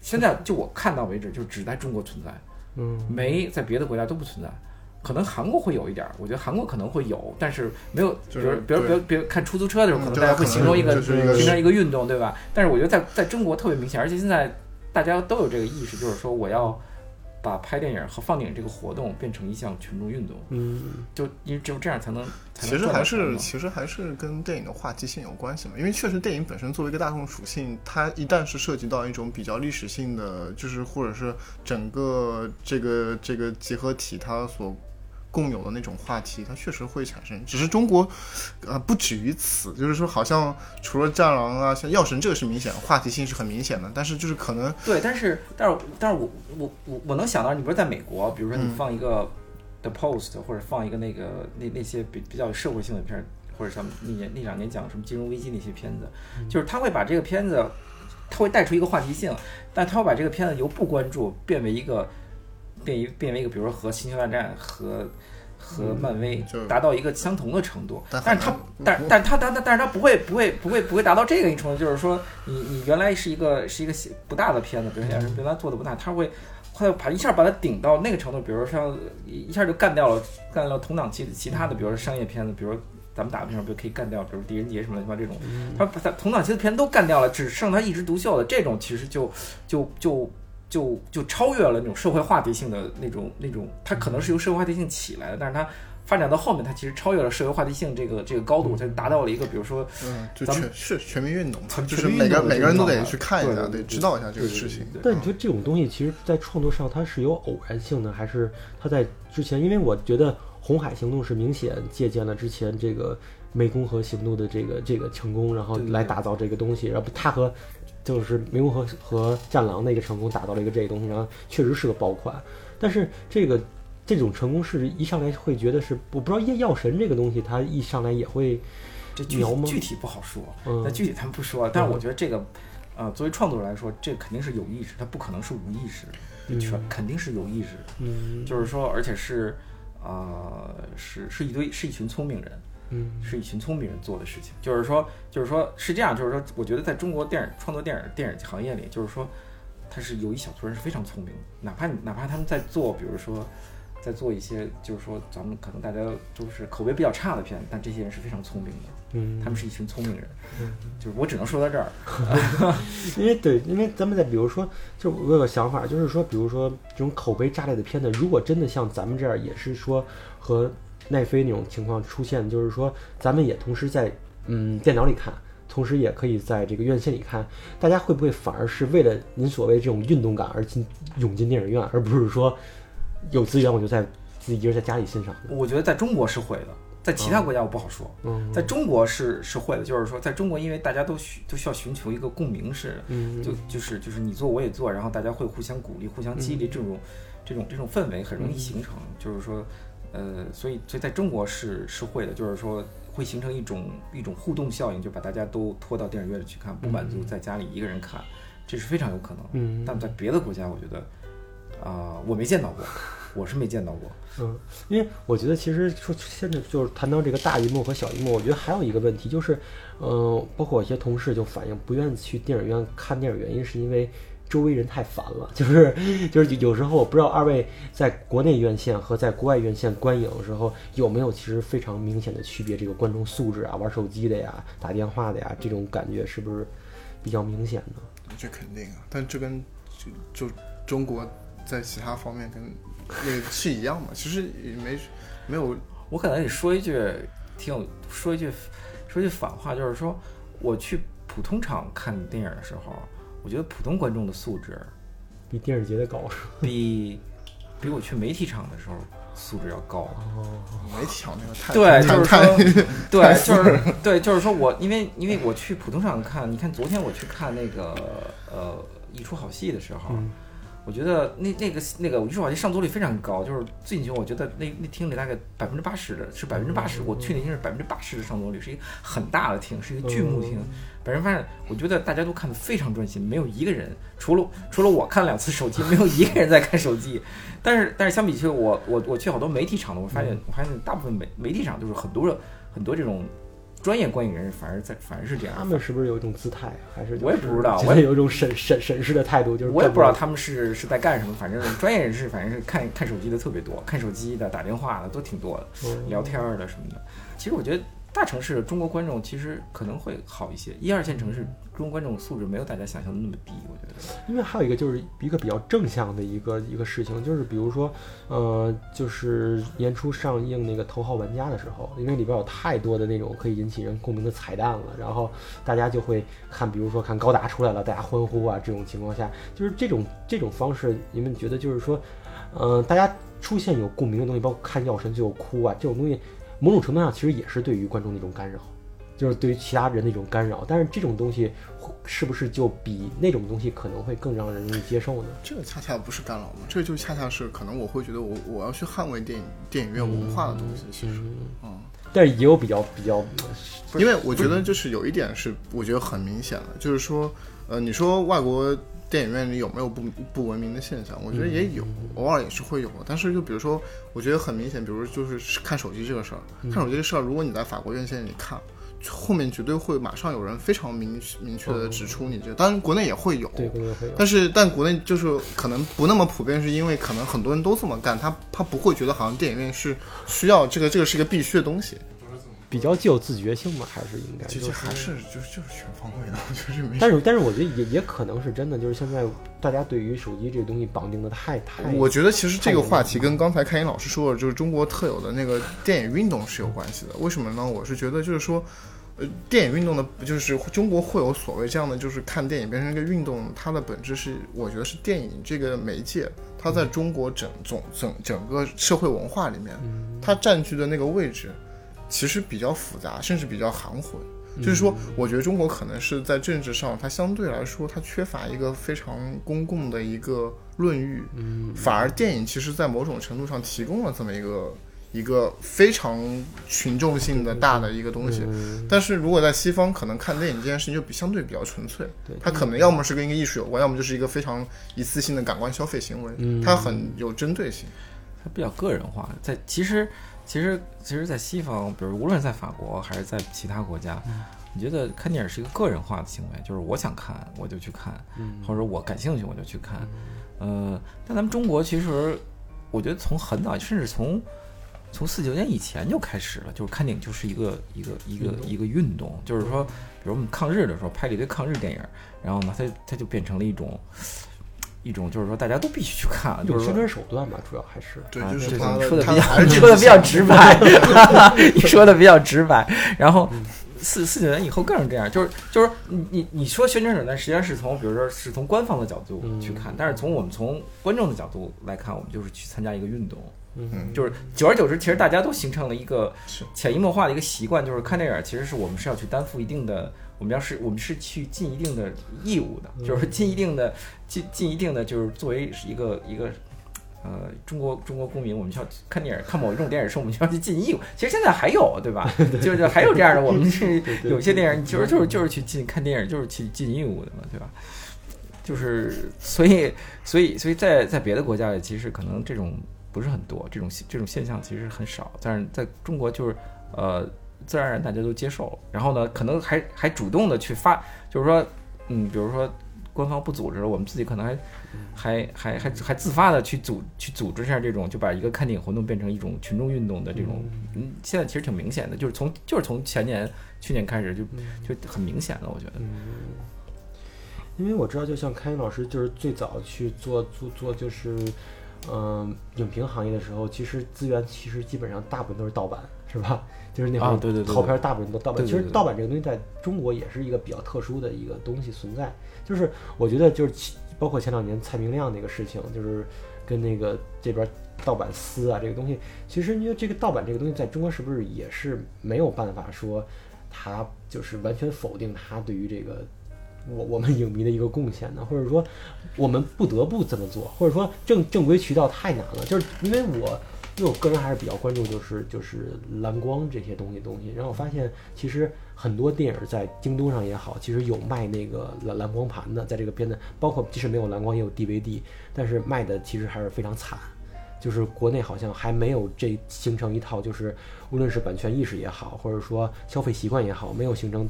现在就我看到为止，就只在中国存在，嗯没在别的国家都不存在。可能韩国会有一点儿，我觉得韩国可能会有，但是没有，比就是如比如比如比如看出租车的时候，嗯可能大家会形容一个形成一个运动，对吧？但是我觉得在在中国特别明显，而且现在大家都有这个意识，就是说我要把拍电影和放电影这个活动变成一项群众运动，嗯。就因为只有这样才能才能其实还是其实还是跟电影的话题性有关系嘛，因为确实电影本身作为一个大众属性，它一旦是涉及到一种比较历史性的，就是或者是整个这个这个集合体它所共有的那种话题，它确实会产生。只是中国，呃，不止于此，就是说好像除了《战狼》啊，像《药神》这个是明显话题性是很明显的，但是就是可能对，但是但是但是我我我我能想到，你比如在美国，比如说你嗯放一个 The Post，、或者放一个那个那那些比比较有社会性的片儿，或者像那年那两年讲什么金融危机那些片子，就是他会把这个片子，他会带出一个话题性，但他会把这个片子由不关注变为一个变一变为一个，比如说和星球大战和。和漫威达到一个相同的程度，但但是它但但它但但但是它不会不会不会不会达到这个程度，就是说你你原来是一个是一个不大的片子，比如说原来做的不大，它会会把一下把它顶到那个程度，比如说像一下就干掉了干掉了同档期的其他的，比如说商业片子，比如说咱们打个比方，比如可以干掉，比如狄仁杰什么乱七八糟这种，他把他同档期的片子都干掉了，只剩他一枝独秀的这种，其实就就就。就就超越了那种社会话题性的那种那种，它可能是由社会话题性起来的，但是它发展到后面，它其实超越了社会话题性这个这个高度，它达到了一个比如说嗯，就全是全民运动就是每个每个人都得去看一下，得知道一下这个事情。对但你觉得这种东西，其实，在创作上它是有偶然性的，还是它在之前？因为我觉得《红海行动》是明显借鉴了之前这个湄公河行动的这个这个成功，然后来打造这个东西。然后它和就是湄公河和战狼的一个成功，打造了一个这个东西，然后确实是个爆款。但是这个这种成功是一上来会觉得是，我不知道药药神这个东西，它一上来也会这具体具体不好说，嗯那具体咱不说。但是我觉得这个，呃，作为创作者来说，这肯定是有意识，它不可能是无意识，就全肯定是有意识的。嗯就是说，而且是，呃，是是一堆是一群聪明人，嗯是一群聪明人做的事情。就是说，就是说是这样，就是说，我觉得在中国电影创作电影电影行业里，就是说，他是有一小撮人是非常聪明的，哪怕哪怕他们在做，比如说。在做一些，就是说，咱们可能大家都是口碑比较差的片，但这些人是非常聪明的，嗯，他们是一群聪明人。嗯 就是我只能说到这儿。因为对，因为咱们在比如说，就我有个想法，就是说，比如说这种口碑炸裂的片子，如果真的像咱们这样，也是说和奈飞那种情况出现，就是说咱们也同时在嗯电脑里看，同时也可以在这个院线里看，大家会不会反而是为了您所谓这种运动感而进涌进电影院，而不是说有资源我就在自己一个人在家里欣赏？我觉得在中国是会的，在其他国家我不好说。嗯在中国是是会的，就是说，在中国，因为大家都需都需要寻求一个共鸣式，嗯就就是就是你做我也做，然后大家会互相鼓励、互相激励，嗯这种这种这种氛围很容易形成。就是说，呃，所以所以在中国是是会的，就是说会形成一种一种互动效应，就把大家都拖到电影院里去看，不满足在家里一个人看，这是非常有可能。嗯但在别的国家，我觉得啊、我没见到过，我是没见到过。嗯，因为我觉得其实说现在就是谈到这个大荧幕和小荧幕，我觉得还有一个问题就是，嗯、包括我一些同事就反映不愿意去电影院看电影，原因是因为周围人太烦了，就是就是有时候我不知道二位在国内院线和在国外院线观影的时候有没有其实非常明显的区别，这个观众素质啊，玩手机的呀，打电话的呀，这种感觉是不是比较明显呢？这肯定啊，但这跟就就中国在其他方面跟那个是一样嘛，其实也没没有我可能得说一句挺有说一句说一句反话，就是说我去普通场看电影的时候，我觉得普通观众的素质比电影节的高？比比我去媒体场的时候素质要高。哦媒体场那个太对，太就是太说，对，就是对，就是说我因为因为我去普通场看，你看昨天我去看那个呃一出好戏的时候，嗯我觉得那那个那个一出好戏上座率非常高，就是进去我觉得那那厅里大概百分之八十的是百分之八十，我去那厅是百分之八十的上座率，是一个很大的厅，是一个巨幕厅，本人发现，我觉得大家都看得非常专心，没有一个人除了除了我看两次手机，没有一个人在看手机。但是但是相比起我我我去好多媒体场的，我发现我发现大部分媒媒体场就是很多很多这种专业观影人士反而在反而是这样，他们是不是有一种姿态，还是、就是、我也不知道我也有一种审审审视的态度，就是我也不知道他们是是在干什么，反正专业人士反正是看 看手机的特别多，看手机的、打电话的都挺多的，嗯聊天儿的什么的。其实我觉得大城市的中国观众其实可能会好一些，一二线城市中国观众素质没有大家想象的那么低，我觉得。因为还有一个就是一个比较正向的一个一个事情，就是比如说，呃，就是年初上映那个《头号玩家》的时候，因为里边有太多的那种可以引起人共鸣的彩蛋了，然后大家就会看，比如说看高达出来了，大家欢呼啊，这种情况下，就是这种这种方式，你们觉得就是说，呃，大家出现有共鸣的东西，包括看《药神》最后哭啊，这种东西，某种程度上其实也是对于观众的一种干扰。就是对于其他人的一种干扰，但是这种东西会是不是就比那种东西可能会更让人容易接受呢？这个恰恰不是干扰嘛，这个就恰恰是可能我会觉得我我要去捍卫电影电影院文化的东西，其实，嗯，但是也有比较比较，因为我觉得就是有一点是我觉得很明显的，就是说，呃，你说外国电影院里有没有不不文明的现象？我觉得也有，偶尔也是会有的。但是就比如说，我觉得很明显，比如就是看手机这个事儿，看手机这事儿，如果你在法国院线里看。后面绝对会马上有人非常明明确的指出你这，当然国内也会有，对，国内会有。但是但国内就是可能不那么普遍，是因为可能很多人都这么干，他他不会觉得好像电影院是需要这个这个是一个必须的东西，比较具有自觉性嘛，还是应该？就是还是就是就是全方位的，就是没。但是但是我觉得也也可能是真的，就是现在大家对于手机这个东西绑定的太太。我觉得其实这个话题跟刚才开音老师说的，就是中国特有的那个电影运动是有关系的。为什么呢？我是觉得就是说。呃，电影运动的，就是中国会有所谓这样的，就是看电影变成一个运动，它的本质是，我觉得是电影这个媒介，它在中国整总整整个社会文化里面，它占据的那个位置，其实比较复杂，甚至比较含混。就是说，我觉得中国可能是在政治上，它相对来说，它缺乏一个非常公共的一个论域，反而电影其实在某种程度上提供了这么一个。一个非常群众性的大的一个东西。嗯但是如果在西方，可能看电影这件事情就比相对比较纯粹对，它可能要么是跟一个艺术有关，要么就是一个非常一次性的感官消费行为，嗯它很有针对性。它比较个人化。在其实其实其实，在西方，比如无论在法国还是在其他国家，你觉得看电影是一个个人化的行为，就是我想看我就去看，嗯。或者我感兴趣我就去看。呃，但咱们中国其实，我觉得从很早，甚至从从四九年以前就开始了，就是看电影就是一个一个一个一个运动，就是说，比如我们抗日的时候拍了一堆抗日电影，然后呢，它它就变成了一种一种，就是说大家都必须去看，就是宣传手段吧，主要还是对，啊就是这个说的比较 你说的比较直白，你说的比较直白。然后四四九年以后更是这样，就是就是你你你说宣传手段，实际上是从比如说是从官方的角度去看，但是从我们从观众的角度来看，我们就是去参加一个运动。嗯就是久而久之，其实大家都形成了一个潜移默化的一个习惯，就是看电影，其实是我们是要去担负一定的，我们要是我们是去尽一定的义务的，就是尽一定的尽尽一定的，就是作为一个一个。呃，中国中国公民，我们需要看电影，看某一种电影是我们需要去尽义务。其实现在还有，对吧？就是还有这样的，我们是有些电影，其实就是就是去尽看电影，就是去尽义务的嘛，对吧？就是所以所以所以在在别的国家里，其实可能这种不是很多，这种这种现象其实很少。但是在中国，就是呃，自然而然大家都接受了，然后呢，可能还还主动的去发，就是说，嗯，比如说官方不组织了，我们自己可能还还还还还自发的去组去组织一下这种，就把一个看电影活动变成一种群众运动的这种，嗯，现在其实挺明显的，就是从就是从前年去年开始就就很明显了，我觉得。因为我知道，就像开云老师，就是最早去做做做，就是嗯、影评行业的时候，其实资源其实基本上大部分都是盗版，是吧？就是那会儿啊对对对对套片儿大部分都盗版。其实盗版这个东西在中国也是一个比较特殊的一个东西存在。就是我觉得就是其包括前两年蔡明亮那个事情，就是跟那个这边盗版撕啊这个东西，其实因为这个盗版这个东西在中国是不是也是没有办法说它就是完全否定它对于这个我我们影迷的一个贡献呢？或者说我们不得不这么做，或者说正正规渠道太难了，就是因为我。因为我个人还是比较关注，就是就是蓝光这些东西东西。然后我发现，其实很多电影在京东上也好，其实有卖那个蓝蓝光盘的，在这个片子，包括即使没有蓝光也有 DVD，但是卖的其实还是非常惨。就是国内好像还没有这形成一套，就是无论是版权意识也好，或者说消费习惯也好，没有形成。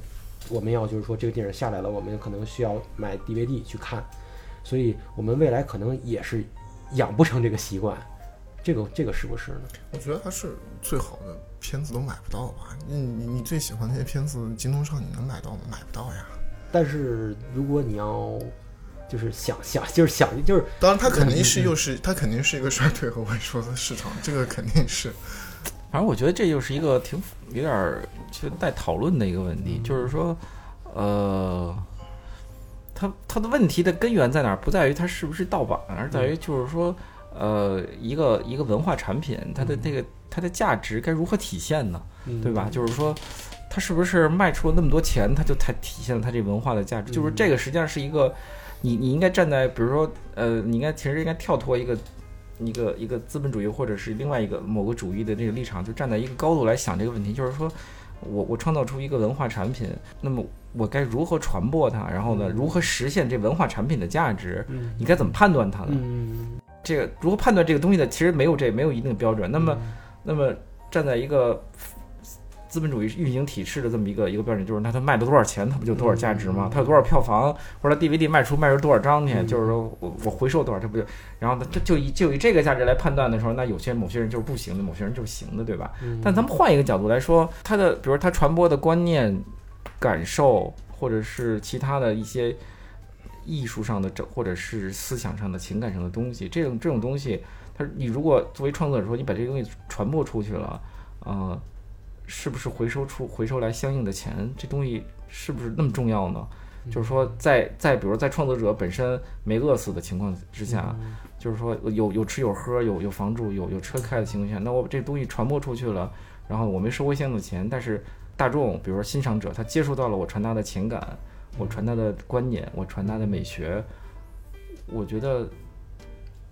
我们要就是说这个电影下来了，我们可能需要买 DVD 去看，所以我们未来可能也是养不成这个习惯。这个这个是不是呢？我觉得它是最好的片子都买不到吧？你你你最喜欢那些片子，京东上你能买到吗？买不到呀。但是如果你要就是想想，就是想就是当然，它肯定是又是它肯定是一个衰退和萎缩的市场，这个肯定是。反正我觉得这就是一个挺有点儿就带讨论的一个问题，就是说，呃，它它的问题的根源在哪儿？不在于它是不是盗版，而在于就是说，呃，一个一个文化产品，它的那个它的价值该如何体现呢？对吧？就是说，它是不是卖出了那么多钱，它就才体现了它这文化的价值？就是这个实际上是一个，你你应该站在，比如说，呃，你应该其实应该跳脱一个一个一个资本主义或者是另外一个某个主义的这个立场，就站在一个高度来想这个问题，就是说我我创造出一个文化产品，那么我该如何传播它？然后呢，如何实现这文化产品的价值？嗯你该怎么判断它呢？嗯这个如何判断这个东西呢？其实没有这没有一定的标准。那么，那么站在一个资本主义运行体制的这么一个一个标准，就是那它卖了多少钱，它不就多少价值吗？它有多少票房，或者它 DVD 卖出卖出多少张去，就是说我我回收多少，这不就？然后呢，这就以就以这个价值来判断的时候，那有些某些人就是不行的，某些人就是行的，对吧？但咱们换一个角度来说，它的比如它传播的观念、感受，或者是其他的一些艺术上的，或者是思想上的、情感上的东西，这种这种东西，它你如果作为创作者说，你把这个东西传播出去了，呃，是不是回收出回收来相应的钱？这东西是不是那么重要呢？就是说在，在比如在创作者本身没饿死的情况之下，就是说有有吃有喝有有房住有有车开的情况下，那我把这东西传播出去了，然后我没收回相应的钱，但是大众，比如说欣赏者，他接触到了我传达的情感，我传达的观念，我传达的美学，我觉得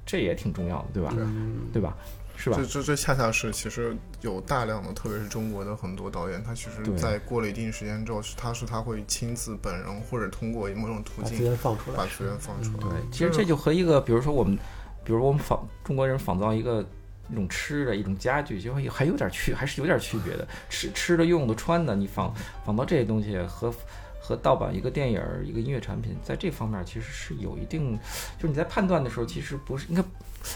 这也挺重要的，对吧？嗯对吧？是吧这？这这恰恰是其实有大量的，特别是中国的很多导演，他其实在过了一定时间之后，是他是他会亲自本人或者通过某种途径把资径源放出来把。资源放出来。对，其实这就和一个，比如说我们，比如我们仿中国人仿造一个一种吃的一种家具，就会还有点区，还是有点区别的。吃吃的、用的、穿的，你仿仿造这些东西和和盗版一个电影儿、一个音乐产品，在这方面其实是有一定，就是你在判断的时候，其实不是应该，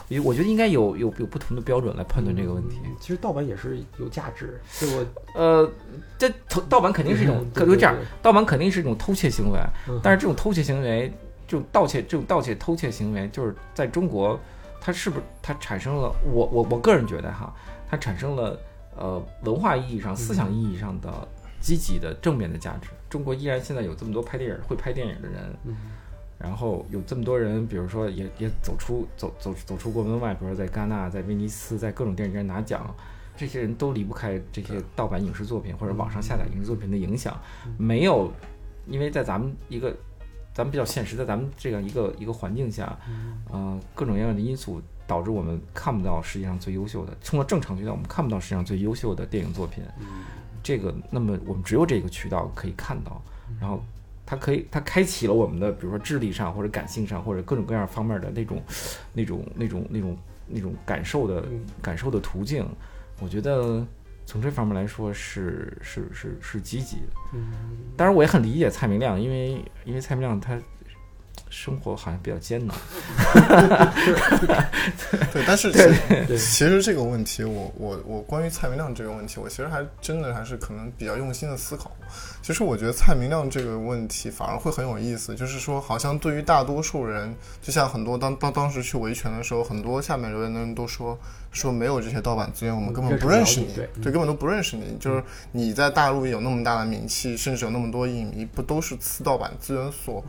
我觉得我觉得应该有有有不同的标准来判断这个问题。嗯其实盗版也是有价值，对我呃，这偷盗版肯定是一种，对可就这样盗版肯定是一种偷窃行为，嗯但是这种偷窃行为，这种盗窃、这种盗窃、偷窃行为，就是在中国，它是不是它产生了？我我我个人觉得哈，它产生了呃文化意义上、思想意义上的积极的正面的价值。中国依然现在有这么多拍电影、会拍电影的人，嗯然后有这么多人，比如说也也走出走走走出国门外，比如说在戛纳、在威尼斯、在各种电影节拿奖，这些人都离不开这些盗版影视作品或者网上下载影视作品的影响。没有，因为在咱们一个咱们比较现实，在咱们这样一个一个环境下，呃，各种各样的因素导致我们看不到世界上最优秀的，通过正常渠道我们看不到世界上最优秀的电影作品。这个，那么我们只有这个渠道可以看到，然后它可以，它开启了我们的，比如说智力上或者感性上或者各种各样方面的那种、那种、那种、那种、那种感受的嗯感受的途径。我觉得从这方面来说是是是是积极的。嗯当然，我也很理解蔡明亮，因为因为蔡明亮他生活好像比较艰难。对，但是其实这个问题，我我我关于蔡明亮这个问题，我其实还真的还是可能比较用心的思考。其实我觉得蔡明亮这个问题反而会很有意思，就是说，好像对于大多数人，就像很多当当当时去维权的时候，很多下面留言的人都说说没有这些盗版资源，我们根本不认识你，对对，根本都不认识你。就是你在大陆有那么大的名气，甚至有那么多影迷，不都是次盗版资源所，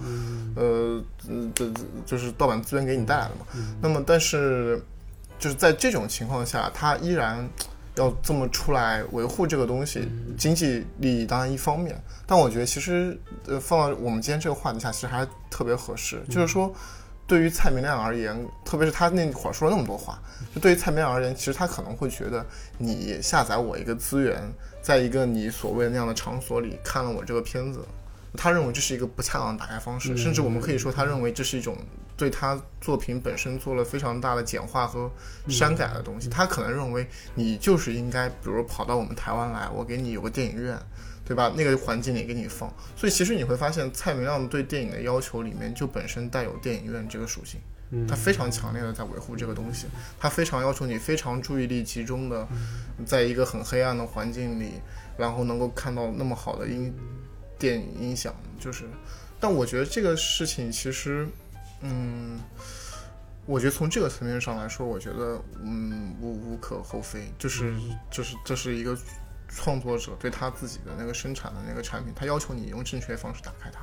呃，呃这就是盗版资源给你带来的嘛？那么，但是就是在这种情况下，他依然要这么出来维护这个东西，经济利益当然一方面，但我觉得其实呃放到我们今天这个话题下，其实还特别合适，就是说。对于蔡明亮而言，特别是他那会儿说了那么多话，就对于蔡明亮而言，其实他可能会觉得你下载我一个资源，在一个你所谓的那样的场所里看了我这个片子，他认为这是一个不恰当的打开方式，甚至我们可以说，他认为这是一种对他作品本身做了非常大的简化和删改的东西。他可能认为你就是应该，比如跑到我们台湾来，我给你有个电影院，对吧？那个环境里给你放。所以其实你会发现，蔡明亮对电影的要求里面就本身带有电影院这个属性。嗯他非常强烈的在维护这个东西，他非常要求你非常注意力集中的，在一个很黑暗的环境里，然后能够看到那么好的音电影音响，就是，但我觉得这个事情其实，嗯，我觉得从这个层面上来说，我觉得嗯无无可厚非，就是就是这是一个创作者对他自己的那个生产的那个产品，他要求你用正确方式打开它。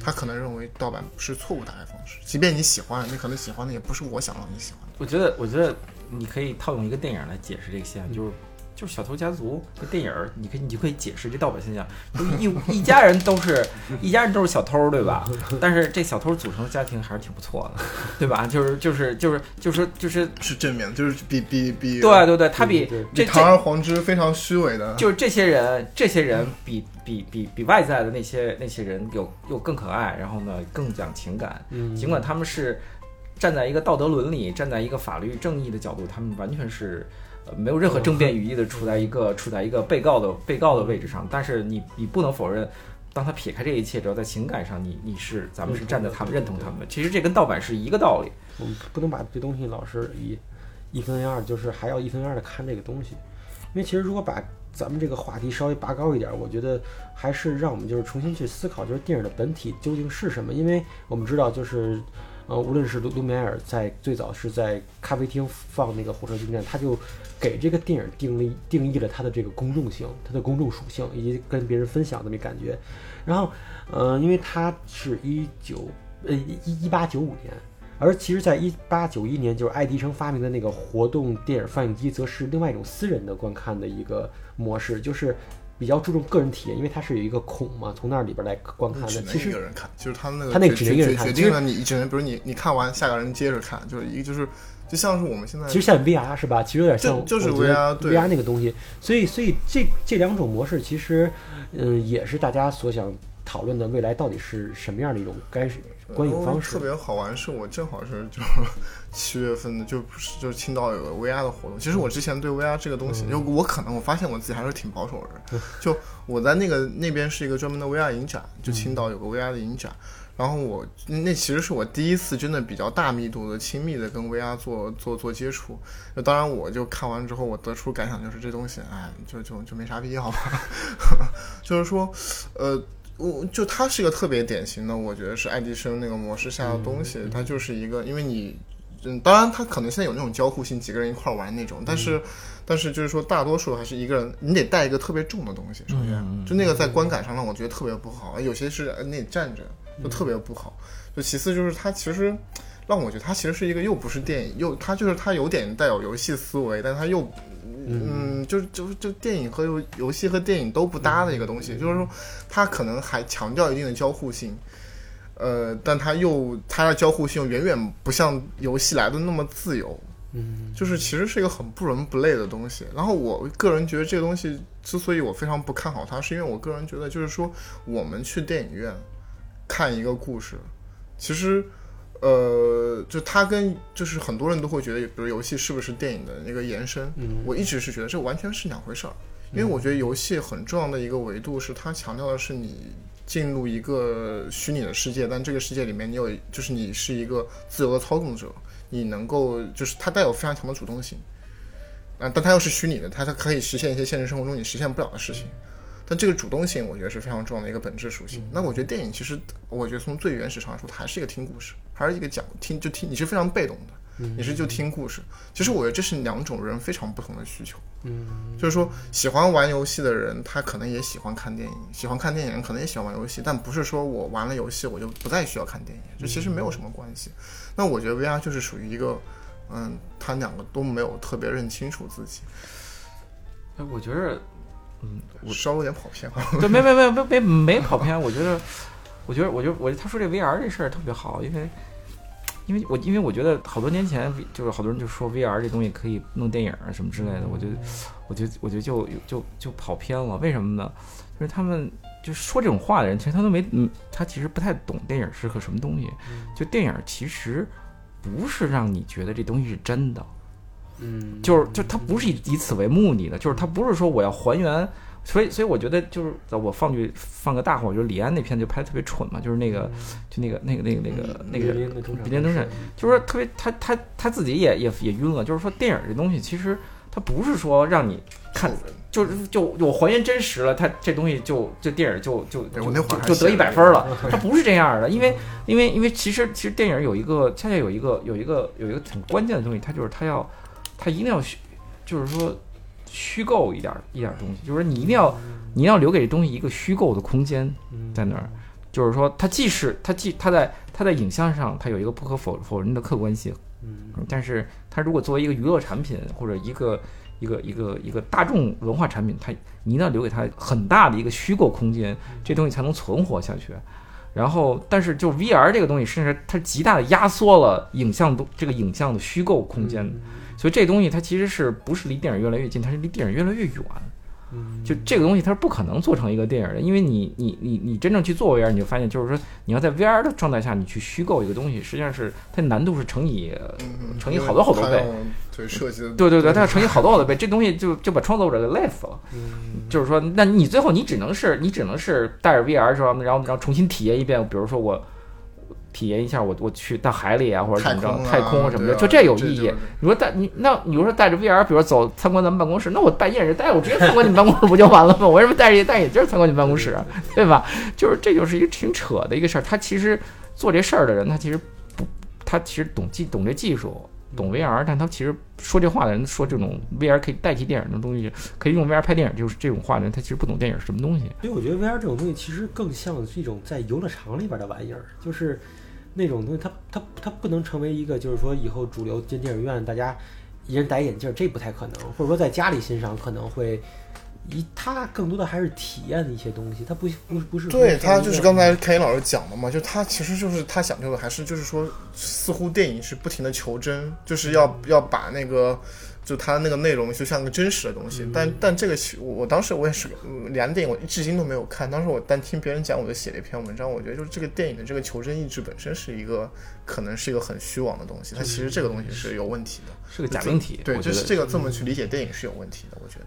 他可能认为盗版是错误打开方式，即便你喜欢，你可能喜欢的也不是我想让你喜欢的。我觉得，我觉得你可以套用一个电影来解释这个现象，就是就是《小偷家族》这电影儿，你可以你就可以解释这盗版现象，就一 一家人都是一家人都是小偷，对吧？但是这小偷组成的家庭还是挺不错的，对吧？就是就是就是就是就是，是正面的，就是比比比对对对，他比这这堂而皇之非常虚伪的，就是这些人，这些人比比比比外在的那些那些人有又更可爱，然后呢更讲情感，嗯尽管他们是站在一个道德伦理、站在一个法律正义的角度，他们完全是呃没有任何争辩语义的处在一个处在一个被告的被告的位置上。但是你你不能否认，当他撇开这一切之后，在情感上你你是咱们是站在他们认同他们的。其实这跟盗版是一个道理。我们不能把这东西老是以一分为二，就是还要一分为二的看这个东西。因为其实如果把咱们这个话题稍微拔高一点，我觉得还是让我们就是重新去思考，就是电影的本体究竟是什么。因为我们知道，就是呃，无论是卢卢米埃尔在最早是在咖啡厅放那个火车进站，他就给这个电影定义定义了它的这个公众性、它的公众属性，以及跟别人分享的那感觉。然后，呃，因为它是一九呃一一八九五年。而其实，在一八九一年，就是爱迪生发明的那个活动电影放映机，则是另外一种私人的观看的一个模式，就是比较注重个人体验，因为它是有一个孔嘛，从那里边来观看的。其实一个人看，就是他那个他那个只能一个人看决决定了你只能，比如你你看完，下个人接着看，就是一个就是就像是我们现在其实像 VR 是吧？其实有点像就就是 VR 对 VR 那个东西，所以所以这这两种模式其实，嗯，也是大家所想讨论的未来到底是什么样的一种该观影方式。特别好玩，是我正好是就是七月份的，就不是就是青岛有个 VR 的活动。其实我之前对 VR 这个东西，嗯就我可能我发现我自己还是挺保守的人。就我在那个那边是一个专门的 VR 影展，就青岛有个 VR 的影展。然后我那其实是我第一次真的比较大密度的、亲密的跟 VR 做做做接触。那当然，我就看完之后，我得出感想就是这东西，哎，就就就没啥必要吧。就是说，呃，我就它是一个特别典型的，我觉得是爱迪生那个模式下的东西，它就是一个，因为你，嗯，当然他可能现在有那种交互性，几个人一块儿玩那种，但是，但是就是说大多数还是一个人，你得带一个特别重的东西，首先，就那个在观感上让我觉得特别不好，有些是呃你得站着，就特别不好，就其次就是它其实。让我觉得它其实是一个又不是电影，又它就是它有点带有游戏思维，但它又嗯，就是就就电影和游游戏和电影都不搭的一个东西，就是说它可能还强调一定的交互性，呃，但它又它的交互性远远不像游戏来的那么自由，嗯，就是其实是一个很不伦不类的东西。然后我个人觉得这个东西之所以我非常不看好它，是因为我个人觉得就是说我们去电影院看一个故事，其实。呃，就它跟就是很多人都会觉得，比如游戏是不是电影的那个延伸？嗯我一直是觉得这完全是两回事儿，因为我觉得游戏很重要的一个维度是它强调的是你进入一个虚拟的世界，但这个世界里面你有就是你是一个自由的操纵者，你能够就是它带有非常强的主动性，啊，但它又是虚拟的，它它可以实现一些现实生活中你实现不了的事情。但这个主动性，我觉得是非常重要的一个本质属性。那我觉得电影其实，我觉得从最原始上来说，它还是一个听故事，还是一个讲听就听，你是非常被动的，你是就听故事。其实我觉得这是两种人非常不同的需求。嗯，就是说喜欢玩游戏的人，他可能也喜欢看电影；喜欢看电影人可能也喜欢玩游戏，但不是说我玩了游戏我就不再需要看电影，这其实没有什么关系。那我觉得 VR 就是属于一个，嗯，他两个都没有特别认清楚自己，哎，我觉得，嗯，我稍微有点跑偏了。对，没没没没没没 跑偏。我觉得，我觉得，我觉得，我他说这 VR 这事儿特别好，因为，因为我因为我觉得好多年前就是好多人就说 VR 这东西可以弄电影啊什么之类的，我觉得，我觉得，我觉得就就就跑偏了。为什么呢？就是他们就说这种话的人，其实他都没，嗯，他其实不太懂电影是个什么东西。就电影其实不是让你觉得这东西是真的。嗯，就是就它不是以以此为目的的，就是它不是说我要还原，所以所以我觉得就是我放句放个大话，我觉得李安那片就拍的特别蠢嘛，就是那个就那个那个那个那个那个比邻的中场比邻中场就是说特别他他他自己也也也晕了，就是说电影这东西其实它不是说让你看。就是就我还原真实了，它这东西就这电影就就就就得一百分了。它不是这样的，因为因为因为其实其实电影有一个恰恰有一个有一个有一个很关键的东西，它就是它要它一定要虚，就是说虚构一点儿一点儿东西，就是说你一定要你要留给这东西一个虚构的空间在那儿。就是说，它既是它既它在它在影像上它有一个不可否否认的客观性，嗯，但是它如果作为一个娱乐产品或者一个一个一个一个大众文化产品，它你一定要留给它很大的一个虚构空间，这东西才能存活下去。然后，但是就 VR 这个东西，甚至它极大的压缩了影像都这个影像的虚构空间，所以这东西它其实是不是离电影越来越近，它是离电影越来越远。就这个东西，它是不可能做成一个电影的，因为你你你你真正去做 VR，你就发现，就是说你要在 VR 的状态下，你去虚构一个东西，实际上是它难度是乘以嗯乘以好多好多倍。对设计的，对对对，它要乘以好多好多倍，这东西就就把创作者给累死了。就是说，那你最后你只能是你只能是带着 VR 是吧？然后然后重新体验一遍，比如说我。体验一下我我去到海里啊，或者怎么着太空什么的，就这有意义。你说带你那你说带着 VR，比如说走参观咱们办公室，那我戴眼镜戴我直接参观你们办公室 不就完了吗？我为什么戴着戴眼镜参观你们办公室，对吧？就是这就是一个挺扯的一个事儿。他其实做这事儿的人，他其实不，他其实懂技懂这技术，懂 VR，但他其实说这话的人说这种 VR 可以代替电影的东西，可以用 VR 拍电影，就是这种话的人，他其实不懂电影是什么东西。所以我觉得 VR 这种东西其实更像是一种在游乐场里边的玩意儿，就是。那种东西，它它它不能成为一个，就是说以后主流进电影院，大家一人戴眼镜，这不太可能。或者说在家里欣赏，可能会一它更多的还是体验的一些东西，它不不不是对他说一个就是刚才凯英老师讲的嘛，就他其实就是他讲究的还是就是说，似乎电影是不停的求真，就是要要把那个就它那个内容就像个真实的东西。但但这个其我我当时我也是嗯两电影我至今都没有看，当时我但听别人讲我就写了一篇文章，我觉得就是这个电影的这个求真意志本身是一个可能是一个很虚妄的东西，它其实这个东西是有问题的。是个假命题。对，就是这个这么去理解电影是有问题的，我觉得。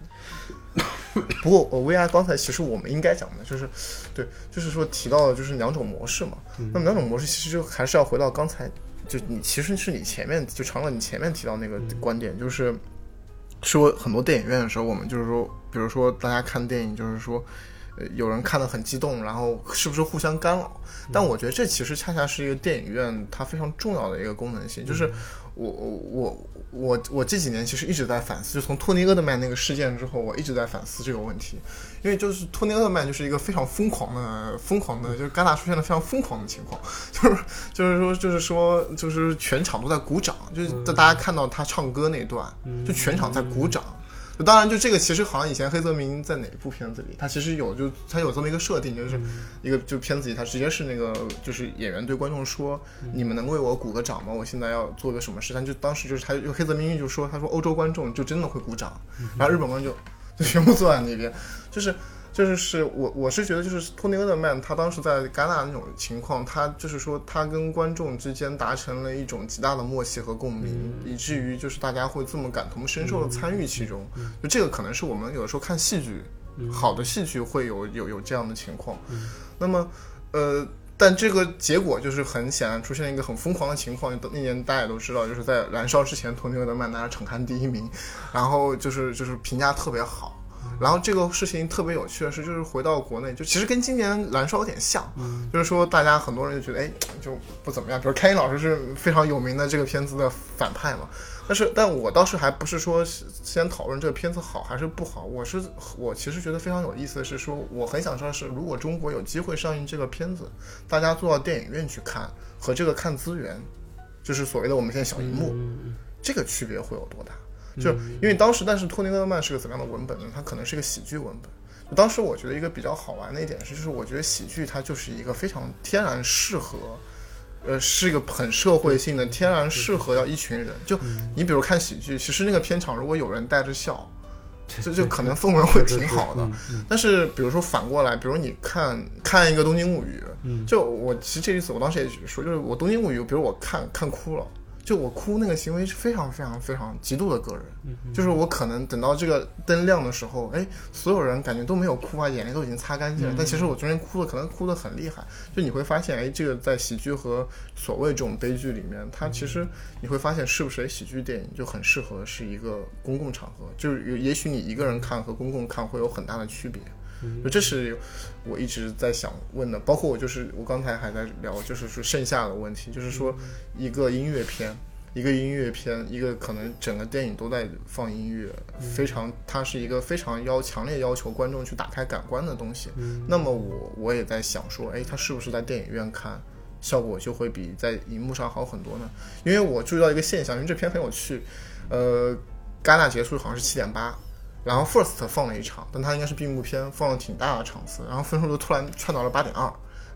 不过我 VR 刚才其实我们应该讲的就是，对，就是说提到的就是两种模式嘛。那么两种模式其实就还是要回到刚才，就你其实是你前面就长了你前面提到那个观点，就是说很多电影院的时候，我们就是说，比如说大家看电影，就是说。呃，有人看得很激动，然后是不是互相干扰？但我觉得这其实恰恰是一个电影院它非常重要的一个功能性，就是我我我我我这几年其实一直在反思，就从托尼厄德曼那个事件之后，我一直在反思这个问题，因为就是托尼厄德曼就是一个非常疯狂的疯狂的，就是戛纳出现了非常疯狂的情况，就是就是说就是说就是全场都在鼓掌，就是在大家看到他唱歌那段，就全场在鼓掌。就当然，就这个其实好像以前黑泽明在哪部片子里，他其实有就他有这么一个设定，就是一个就片子里他直接是那个就是演员对观众说：“你们能为我鼓个掌吗？我现在要做个什么事。”但就当时就是他用黑泽明就说：“他说欧洲观众就真的会鼓掌，然后日本观众就就全部坐在那边，就是。”就是是我我是觉得就是托尼厄德曼他当时在戛纳那种情况，他就是说他跟观众之间达成了一种极大的默契和共鸣，以至于就是大家会这么感同身受的参与其中。就这个可能是我们有的时候看戏剧，好的戏剧会有有有这样的情况。那么呃，但这个结果就是很显然出现了一个很疯狂的情况。那年大家也都知道，就是在《燃烧》之前，托尼厄德曼拿了场刊第一名，然后就是就是评价特别好。然后这个事情特别有趣的是，就是回到国内，就其实跟今年《燃烧》有点像，就是说大家很多人就觉得，哎，就不怎么样。比如开心老师是非常有名的这个片子的反派嘛，但是但我倒是还不是说先讨论这个片子好还是不好，我是我其实觉得非常有意思的是说，我很想知道是如果中国有机会上映这个片子，大家坐到电影院去看和这个看资源，就是所谓的我们现在小荧幕，这个区别会有多大？就因为当时，但是托尼·厄德曼是个怎么样的文本呢？它可能是一个喜剧文本。当时我觉得一个比较好玩的一点是，就是我觉得喜剧它就是一个非常天然适合，呃，是一个很社会性的，天然适合要一群人。就你比如看喜剧，其实那个片场如果有人带着笑，就就可能氛围会挺好的。但是比如说反过来，比如你看看一个《东京物语》，就我其实这意思，我当时也说，就是我《东京物语》，比如我看看哭了。就我哭那个行为是非常非常非常极度的个人，就是我可能等到这个灯亮的时候，哎，所有人感觉都没有哭啊，眼泪都已经擦干净了，但其实我中间哭的可能哭的很厉害。就你会发现，哎，这个在喜剧和所谓这种悲剧里面，它其实你会发现是不是喜剧电影就很适合是一个公共场合，就是也许你一个人看和公共看会有很大的区别。就这是我一直在想问的，包括我就是我刚才还在聊，就是说剩下的问题，就是说一个音乐片，一个音乐片，一个可能整个电影都在放音乐，非常它是一个非常要强烈要求观众去打开感官的东西。那么我我也在想说，哎，它是不是在电影院看效果就会比在荧幕上好很多呢？因为我注意到一个现象，因为这片很有趣，呃，戛纳结束好像是七点八。然后 First 放了一场，但它应该是闭幕片，放了挺大的场次，然后分数就突然窜到了八点二，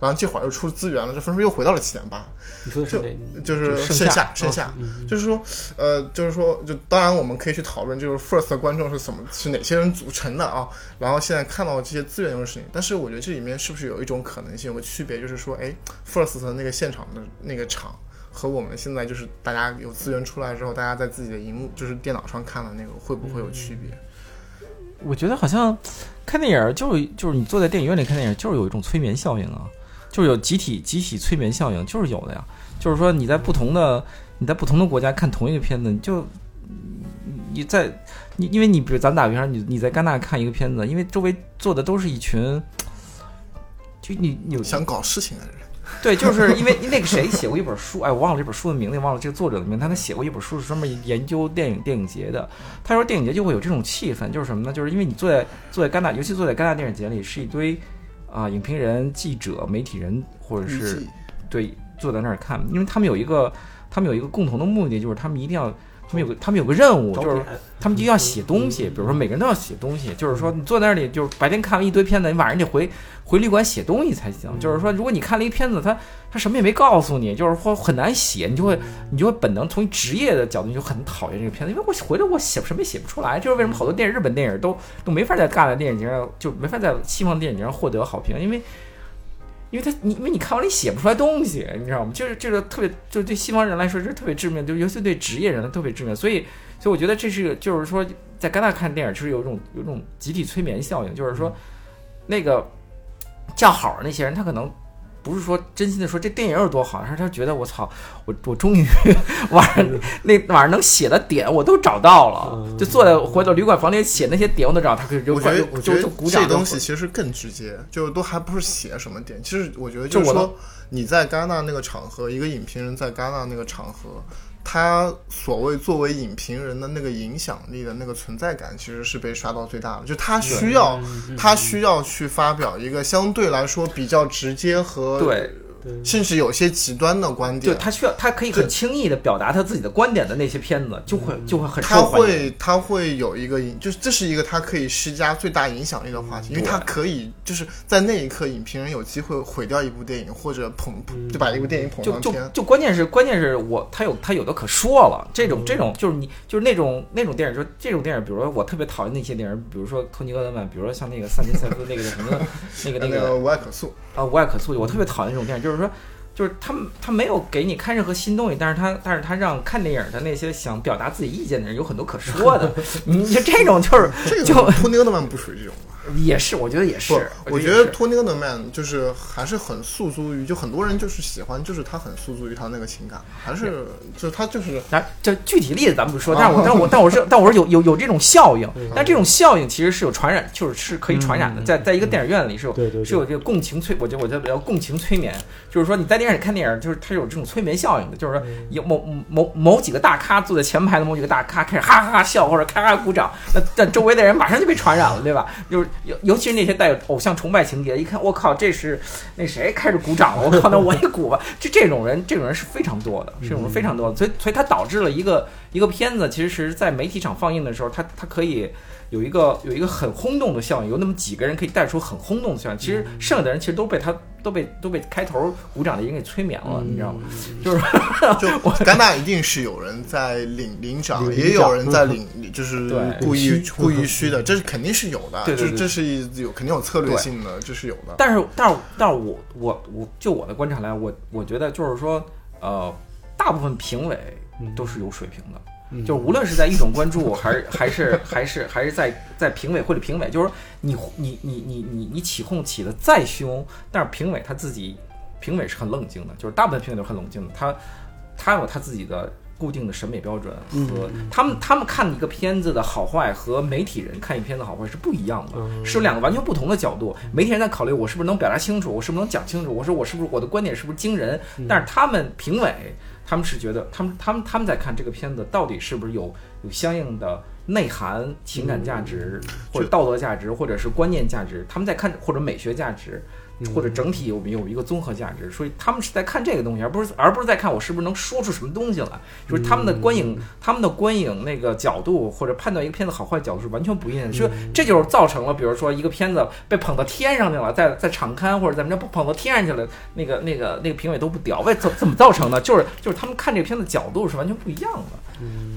然后这会儿又出资源了，这分数又回到了七点八。你说的是？就是剩下，剩下，就是说，呃，就是说，就当然我们可以去讨论，就是 First 的观众是怎么，是哪些人组成的啊？然后现在看到这些资源又是谁？但是我觉得这里面是不是有一种可能性，有个区别，就是说，哎，First 的那个现场的那个场和我们现在就是大家有资源出来之后，大家在自己的荧幕，就是电脑上看的那个，会不会有区别？我觉得好像看电影就是就是你坐在电影院里看电影，就是有一种催眠效应啊，就是有集体集体催眠效应，就是有的呀。就是说你在不同的你在不同的国家看同一个片子，你就你在你因为你比如咱打比方，你你在戛纳看一个片子，因为周围坐的都是一群，就你有想搞事情的人。对，就是因为那个谁写过一本书，哎，我忘了这本书的名字，忘了这个作者的名字，他他写过一本书是专门研究电影电影节的。他说电影节就会有这种气氛，就是什么呢？就是因为你坐在坐在戛纳，尤其坐在戛纳电影节里，是一堆啊影评人、记者、媒体人，或者是对坐在那儿看，因为他们有一个他们有一个共同的目的，就是他们一定要他们有个他们有个任务，就是他们就要写东西，比如说每个人都要写东西，就是说你坐在那里，就是白天看完一堆片子，你晚上得回回旅馆写东西才行。就是说，如果你看了一片子，他他什么也没告诉你，就是说很难写，你就会你就会本能从职业的角度你就很讨厌这个片子，因为我回来我写什么也写不出来。就是为什么好多电日本电影都都没法在戛纳电影节上就没法在西方电影节上获得好评，因为。因为他，你因为你看完了你写不出来东西，你知道吗？就是这个特别，就是对西方人来说这是特别致命，就尤其对职业人特别致命。所以，所以我觉得这是个，就是说在戛纳看电影，就是有一种有一种集体催眠效应，就是说那个叫好的那些人，他可能不是说真心的说这电影有多好，而是他觉得我操，我我终于 晚上那晚上能写的点我都找到了，嗯就坐在回到旅馆房里写那些点我都找到，他可以就我觉得就，我觉得就就鼓掌这东西其实更直接，就都还不是写什么点。其实我觉得就是说，你在戛纳那个场合，一个影评人在戛纳那个场合，他所谓作为影评人的那个影响力的那个存在感，其实是被刷到最大的。就他需要，他需要去发表一个相对来说比较直接和对。甚至有些极端的观点。对他需要，他可以很轻易的表达他自己的观点的那些片子，就会就会很他。会，他会有一个影，就是这是一个他可以施加最大影响力的话题，因为他可以就是在那一刻，影评人有机会毁掉一部电影，或者捧就把一部电影捧就就上天。就关键是关键是我他有他有的可说了，这种这种就是你就是那种那种电影，就这种电影，比如说我特别讨厌那些电影，比如说托尼·厄德曼，比如说像那个萨金塞夫那个叫什么那个那个 那个无爱可诉，啊，无爱可诉，我特别讨厌这种电影，就是说，就是他他没有给你看任何新东西，但是他但是他让看电影的那些想表达自己意见的人有很多可说的，你就这种就是这个就托尼·厄德曼不属于这种吧？也是，我觉得也是，，我觉得托尼·厄德曼就是还是很诉诸于，就很多人就是喜欢，就是他很诉诸于他那个情感，还是就是他就是咱这具体例子咱们不说，哦但是我 但我但我是但我是有有有这种效应，但这种效应其实是有传染，就是是可以传染的，在在一个电影院里是有对对对。是有这个共情催，我觉得我觉得叫共情催眠，就是说你在电影里看电影，就是它有这种催眠效应的，就是说有某某某几个大咖坐在前排的某几个大咖开始哈哈哈笑或者咔咔鼓掌，那但周围的人马上就被传染了，对吧？就是尤尤其是那些带有偶像崇拜情节，一看我靠，这是那谁开始鼓掌了，我靠，那我也鼓吧。就这种人，这种人是非常多的，这种人非常多的，所以所以它导致了一个一个片子，其实是在媒体场放映的时候，它它可以。有一个有一个很轰动的效应，有那么几个人可以带出很轰动的效应。其实剩下的人其实都被他都被都被开头鼓掌的人给催眠了，你知道吗？就是 就戛纳一定是有人在领领奖，也有人在领，就是对。故意故意 虚的，这是肯定是有的，对对对。这这是有肯定有策略性的，这是有的。但是，但是，但是我我我就我的观察来，我我觉得就是说，呃，大部分评委都是有水平的，嗯就是无论是在一种关注，还是还是还是还是在在评委或者评委，就是说你你你你你你起哄起的再凶，但是评委他自己评委是很冷静的，就是大部分评委都是很冷静的，他他有他自己的。固定的审美标准和他们他们看一个片子的好坏和媒体人看一片子好坏是不一样的，是有两个完全不同的角度。媒体人在考虑我是不是能表达清楚，我是不是能讲清楚，我说我是不是我的观点是不是惊人，但是他们评委他们是觉得他们他们他们在看这个片子到底是不是有有相应的内涵、情感价值或者道德价值或者是观念价值，他们在看或者美学价值。或者整体有没有一个综合价值，所以他们是在看这个东西，而不是而不是在看我是不是能说出什么东西来。就是他们的观影，他们的观影那个角度或者判断一个片子好坏角度是完全不一样的。说这就是造成了，比如说一个片子被捧到天上去了，在在场刊或者怎么着捧到天上去了，那个那个那个评委都不屌，为怎怎么造成的？就是就是他们看这个片子角度是完全不一样的。嗯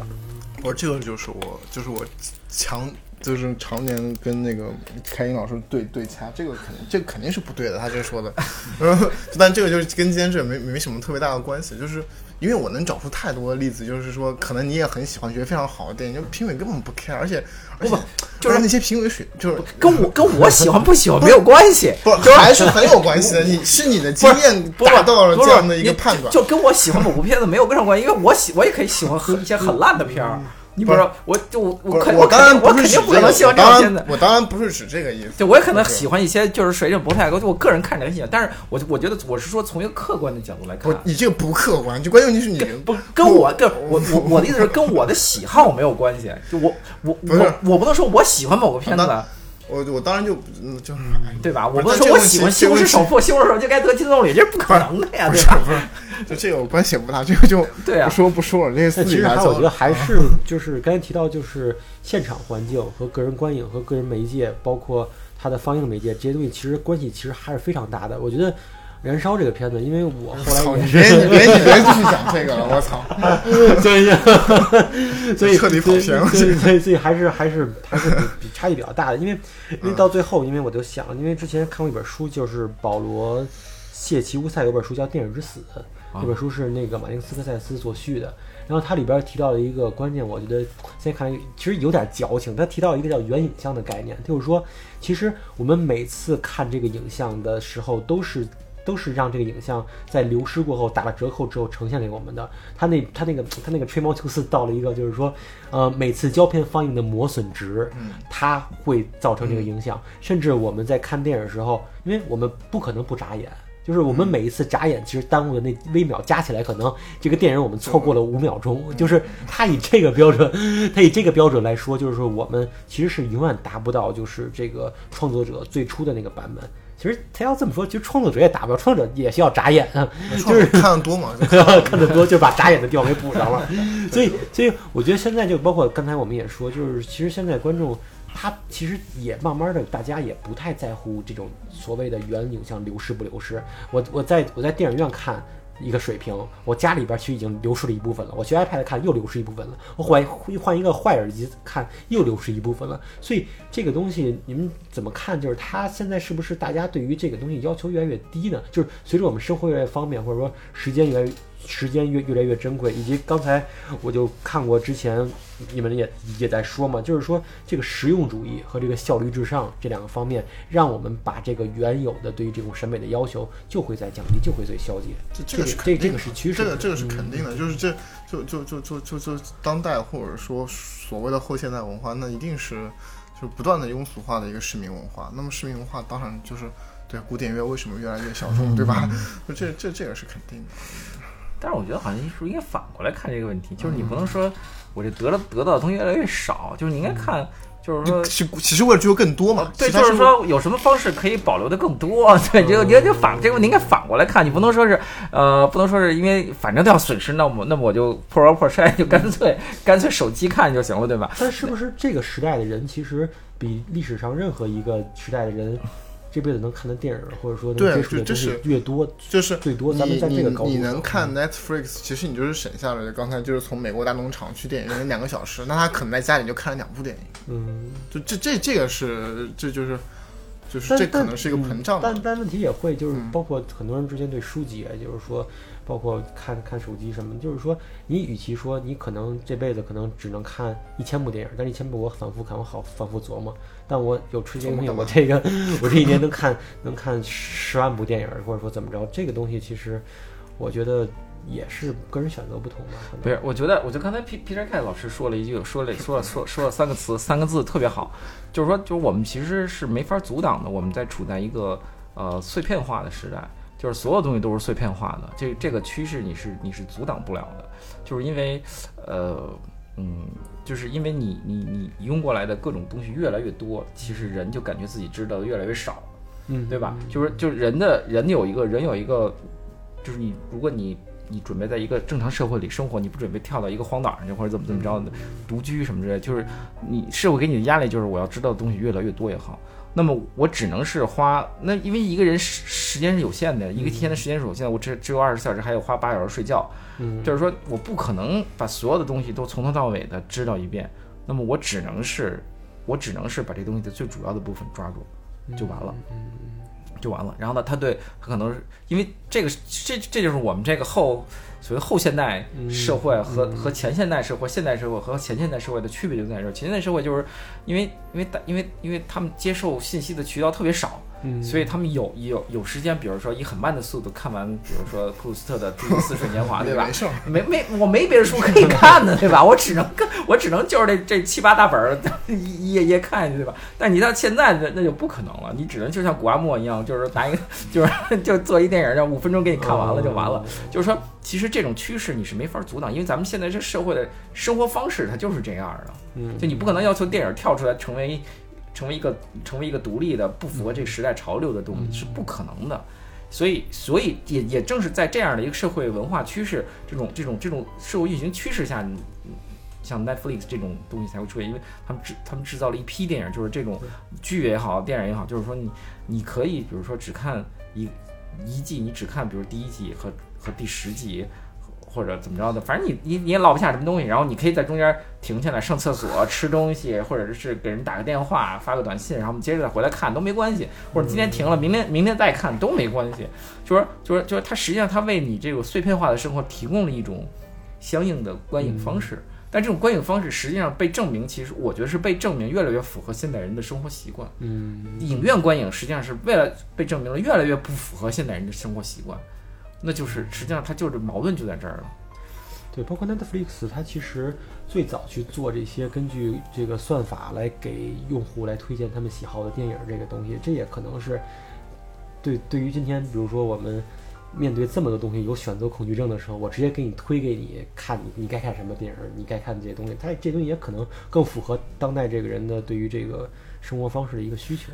我这个就是我就是我强就是常年跟那个开英老师对对掐，这个肯定这个肯定是不对的，他这说的，然后，但这个就是跟今天这没没什么特别大的关系，就是因为我能找出太多的例子，就是说可能你也很喜欢，觉得非常好的电影，就评委根本不 care，而且而且就是那些评委水就是跟我 跟我喜欢不喜欢没有关系，不还是很有关系的，你是你的经验达到了这样的一个判断，就就跟我喜欢某部片子没有任何关系，因为我喜我也可以喜欢很一些很烂的片儿。你比如说，我就我我肯我当然我肯定不可这个，能喜欢这我当种片子。然我当然不是指这个意思，就我也可能喜欢一些就是水准不太高，就我个人看着很喜欢，但是我我觉得我是说从一个客观的角度来看，，你这个不客观，就关键问题是你不跟我跟我我我的意思是跟我的喜好没有关系，就我我我我不能说我喜欢某个片子好，我我当然就就是对吧？我不是说我喜欢西红柿首富，西红柿首富就该得金棕榈，这是不可能的呀，对吧？不是，就这个关系不大，这个就 对啊不，说不说了，这个私但其实还底下我觉得还是就是刚才提到，就是现场环境和个人观影和个人媒介，包括它的放映媒介这些东西，其实关系其实还是非常大的。我觉得《燃烧》这个片子，因为我 后来也是，你别你别你别继续讲这个了，我操！所以所以彻底跑偏了所以所以所以还是还是还是比比差异比较大的，因为因为到最后，因为我就想，因为之前看过一本书，就是保罗谢奇乌塞有本书叫《电影之死》，啊这本书是那个马丁斯科塞斯所续的。然后它里边提到了一个关键，我觉得现在看来其实有点矫情。他提到一个叫原影像的概念，就是说，其实我们每次看这个影像的时候，都是都是让这个影像在流失过后打了折扣之后呈现给我们的。他那他那个他那个吹毛求疵到了一个就是说，呃，每次胶片放映的磨损值，它会造成这个影响。甚至我们在看电影的时候，因为我们不可能不眨眼。就是我们每一次眨眼，其实耽误的那微秒加起来，可能这个电影我们错过了五秒钟。就是他以这个标准，他以这个标准来说，就是说我们其实是永远达不到就是这个创作者最初的那个版本。其实他要这么说，其实创作者也达不到，创作者也需要眨眼啊。就是看的多嘛，就 看得多就把眨眼的地方给补上了。所以，所以我觉得现在就包括刚才我们也说，就是其实现在观众他其实也慢慢的，大家也不太在乎这种所谓的原影像流失不流失。我我在我在电影院看。一个水平，我家里边其实已经流失了一部分了。我学 iPad 看又流失一部分了。我换换一个坏耳机看又流失一部分了。所以这个东西你们怎么看？就是它现在是不是大家对于这个东西要求越来越低呢？就是随着我们生活越来越方便，或者说时间越来越时间越越来越珍贵，以及刚才我就看过之前你们也也在说嘛，就是说这个实用主义和这个效率至上这两个方面，让我们把这个原有的对于这种审美的要求就会在降低，就会在消解。这这个是这肯定的这个是趋势这个这个是肯定的，就是这就就就就就就当代或者说所谓的后现代文化，那一定是就是不断的庸俗化的一个市民文化。那么市民文化当然就是对古典乐为什么越来越小众，对吧？就 这这这个是肯定的。但是我觉得好像是不是应该反过来看这个问题，就是你不能说我这得了得到的东西越来越少，就是你应该看，就是说。其其实为了追求更多嘛，对，就是说有什么方式可以保留的更多？对，就你就反这个问题应该反过来看，你不能说是呃，不能说是因为反正都要损失，那么那么我就破罐破摔，就干脆 干脆手机看就行了，对吧？但是不是这个时代的人，其实比历史上任何一个时代的人，这辈子能看的电影或者说接触的是越多，就是最多你咱们在这个高度你你能看 Netflix，其实你就是省下了刚才就是从美国大农场去电影院两个小时，那他可能在家里就看了两部电影，嗯，就这这这个是这就是就是这可能是一个膨胀的。但但问题也会就是嗯包括很多人之间对书籍，就是说，包括看看手机什么，就是说，你与其说你可能这辈子可能只能看一千部电影，但是一千部我反复看，我好反复琢磨。但我有吃这个东西，琢磨我这个我这一年能看能看十万部电影，或者说怎么着，这个东西其实我觉得也是个人选择不同吧。不是，我觉得，我觉得刚才 P Peter K 老师说了一句，说了说了说说了三个词，三个字特别好，就是说，就是我们其实是没法阻挡的，我们在处在一个呃碎片化的时代，就是所有东西都是碎片化的，这这个趋势你是你是阻挡不了的，就是因为呃嗯，就是因为你你你拥过来的各种东西越来越多，其实人就感觉自己知道的越来越少，嗯，对吧？就是就是人的人有一个人有一个，就是你如果你你准备在一个正常社会里生活，你不准备跳到一个荒岛上去或者怎么怎么着的独居什么之类，就是你社会给你的压力就是我要知道的东西越来越多也好。那么我只能是花那，因为一个人时时间是有限的，一个天的时间是有限的，我只只有二十四小时，还有花八小时睡觉，嗯，就是说我不可能把所有的东西都从头到尾的知道一遍，那么我只能是，我只能是把这东西的最主要的部分抓住，就完了，就完了。然后呢，他对他可能是因为这个，这这就是我们这个后所谓后现代社会和、和前现代社会、现代社会和前现代社会的区别就在这儿。前现代社会就是因为因为大因为因为他们接受信息的渠道特别少，嗯所以他们有有有时间，比如说以很慢的速度看完，比如说普鲁斯特的《祝你似水年华》，对吧没？事儿，没没，我没别的书可以看的，对吧？我只能看，我只能就是这这七八大本儿 一页页看下去，对吧？但你到现在那那就不可能了，你只能就像古阿莫一样，就是拿一个 就是就做一电影，让五分钟给你看完了就完了。就是说，其实这种趋势你是没法阻挡，因为咱们现在这社会的生活方式它就是这样的，嗯，就你不可能要求电影跳出来成为。成为一个成为一个独立的、不符合这个时代潮流的东西是不可能的。所以，所以也也正是在这样的一个社会文化趋势、这种这种这种社会运行趋势下，你像 Netflix 这种东西才会出现，因为他们制他们制造了一批电影，就是这种剧也好，电影也好，就是说你你可以比如说只看一一季，你只看比如第一季和和第十集。或者怎么着的，反正你你你也落不下什么东西，然后你可以在中间停下来上厕所、吃东西，或者是给人打个电话、发个短信，然后我们接着再回来看都没关系。或者今天停了，明天明天再看都没关系。就是就是就是它实际上它为你这个碎片化的生活提供了一种相应的观影方式，但这种观影方式实际上被证明，其实我觉得是被证明越来越符合现代人的生活习惯。嗯，影院观影实际上是为了被证明了越来越不符合现代人的生活习惯。那就是实际上它就是矛盾就在这儿了。对，包括 Netflix，它其实最早去做这些根据这个算法来给用户来推荐他们喜好的电影这个东西，这也可能是对对于今天，比如说我们面对这么多东西有选择恐惧症的时候，我直接给你推给你看，你你该看什么电影，你该看这些东西，它这东西也可能更符合当代这个人的对于这个生活方式的一个需求。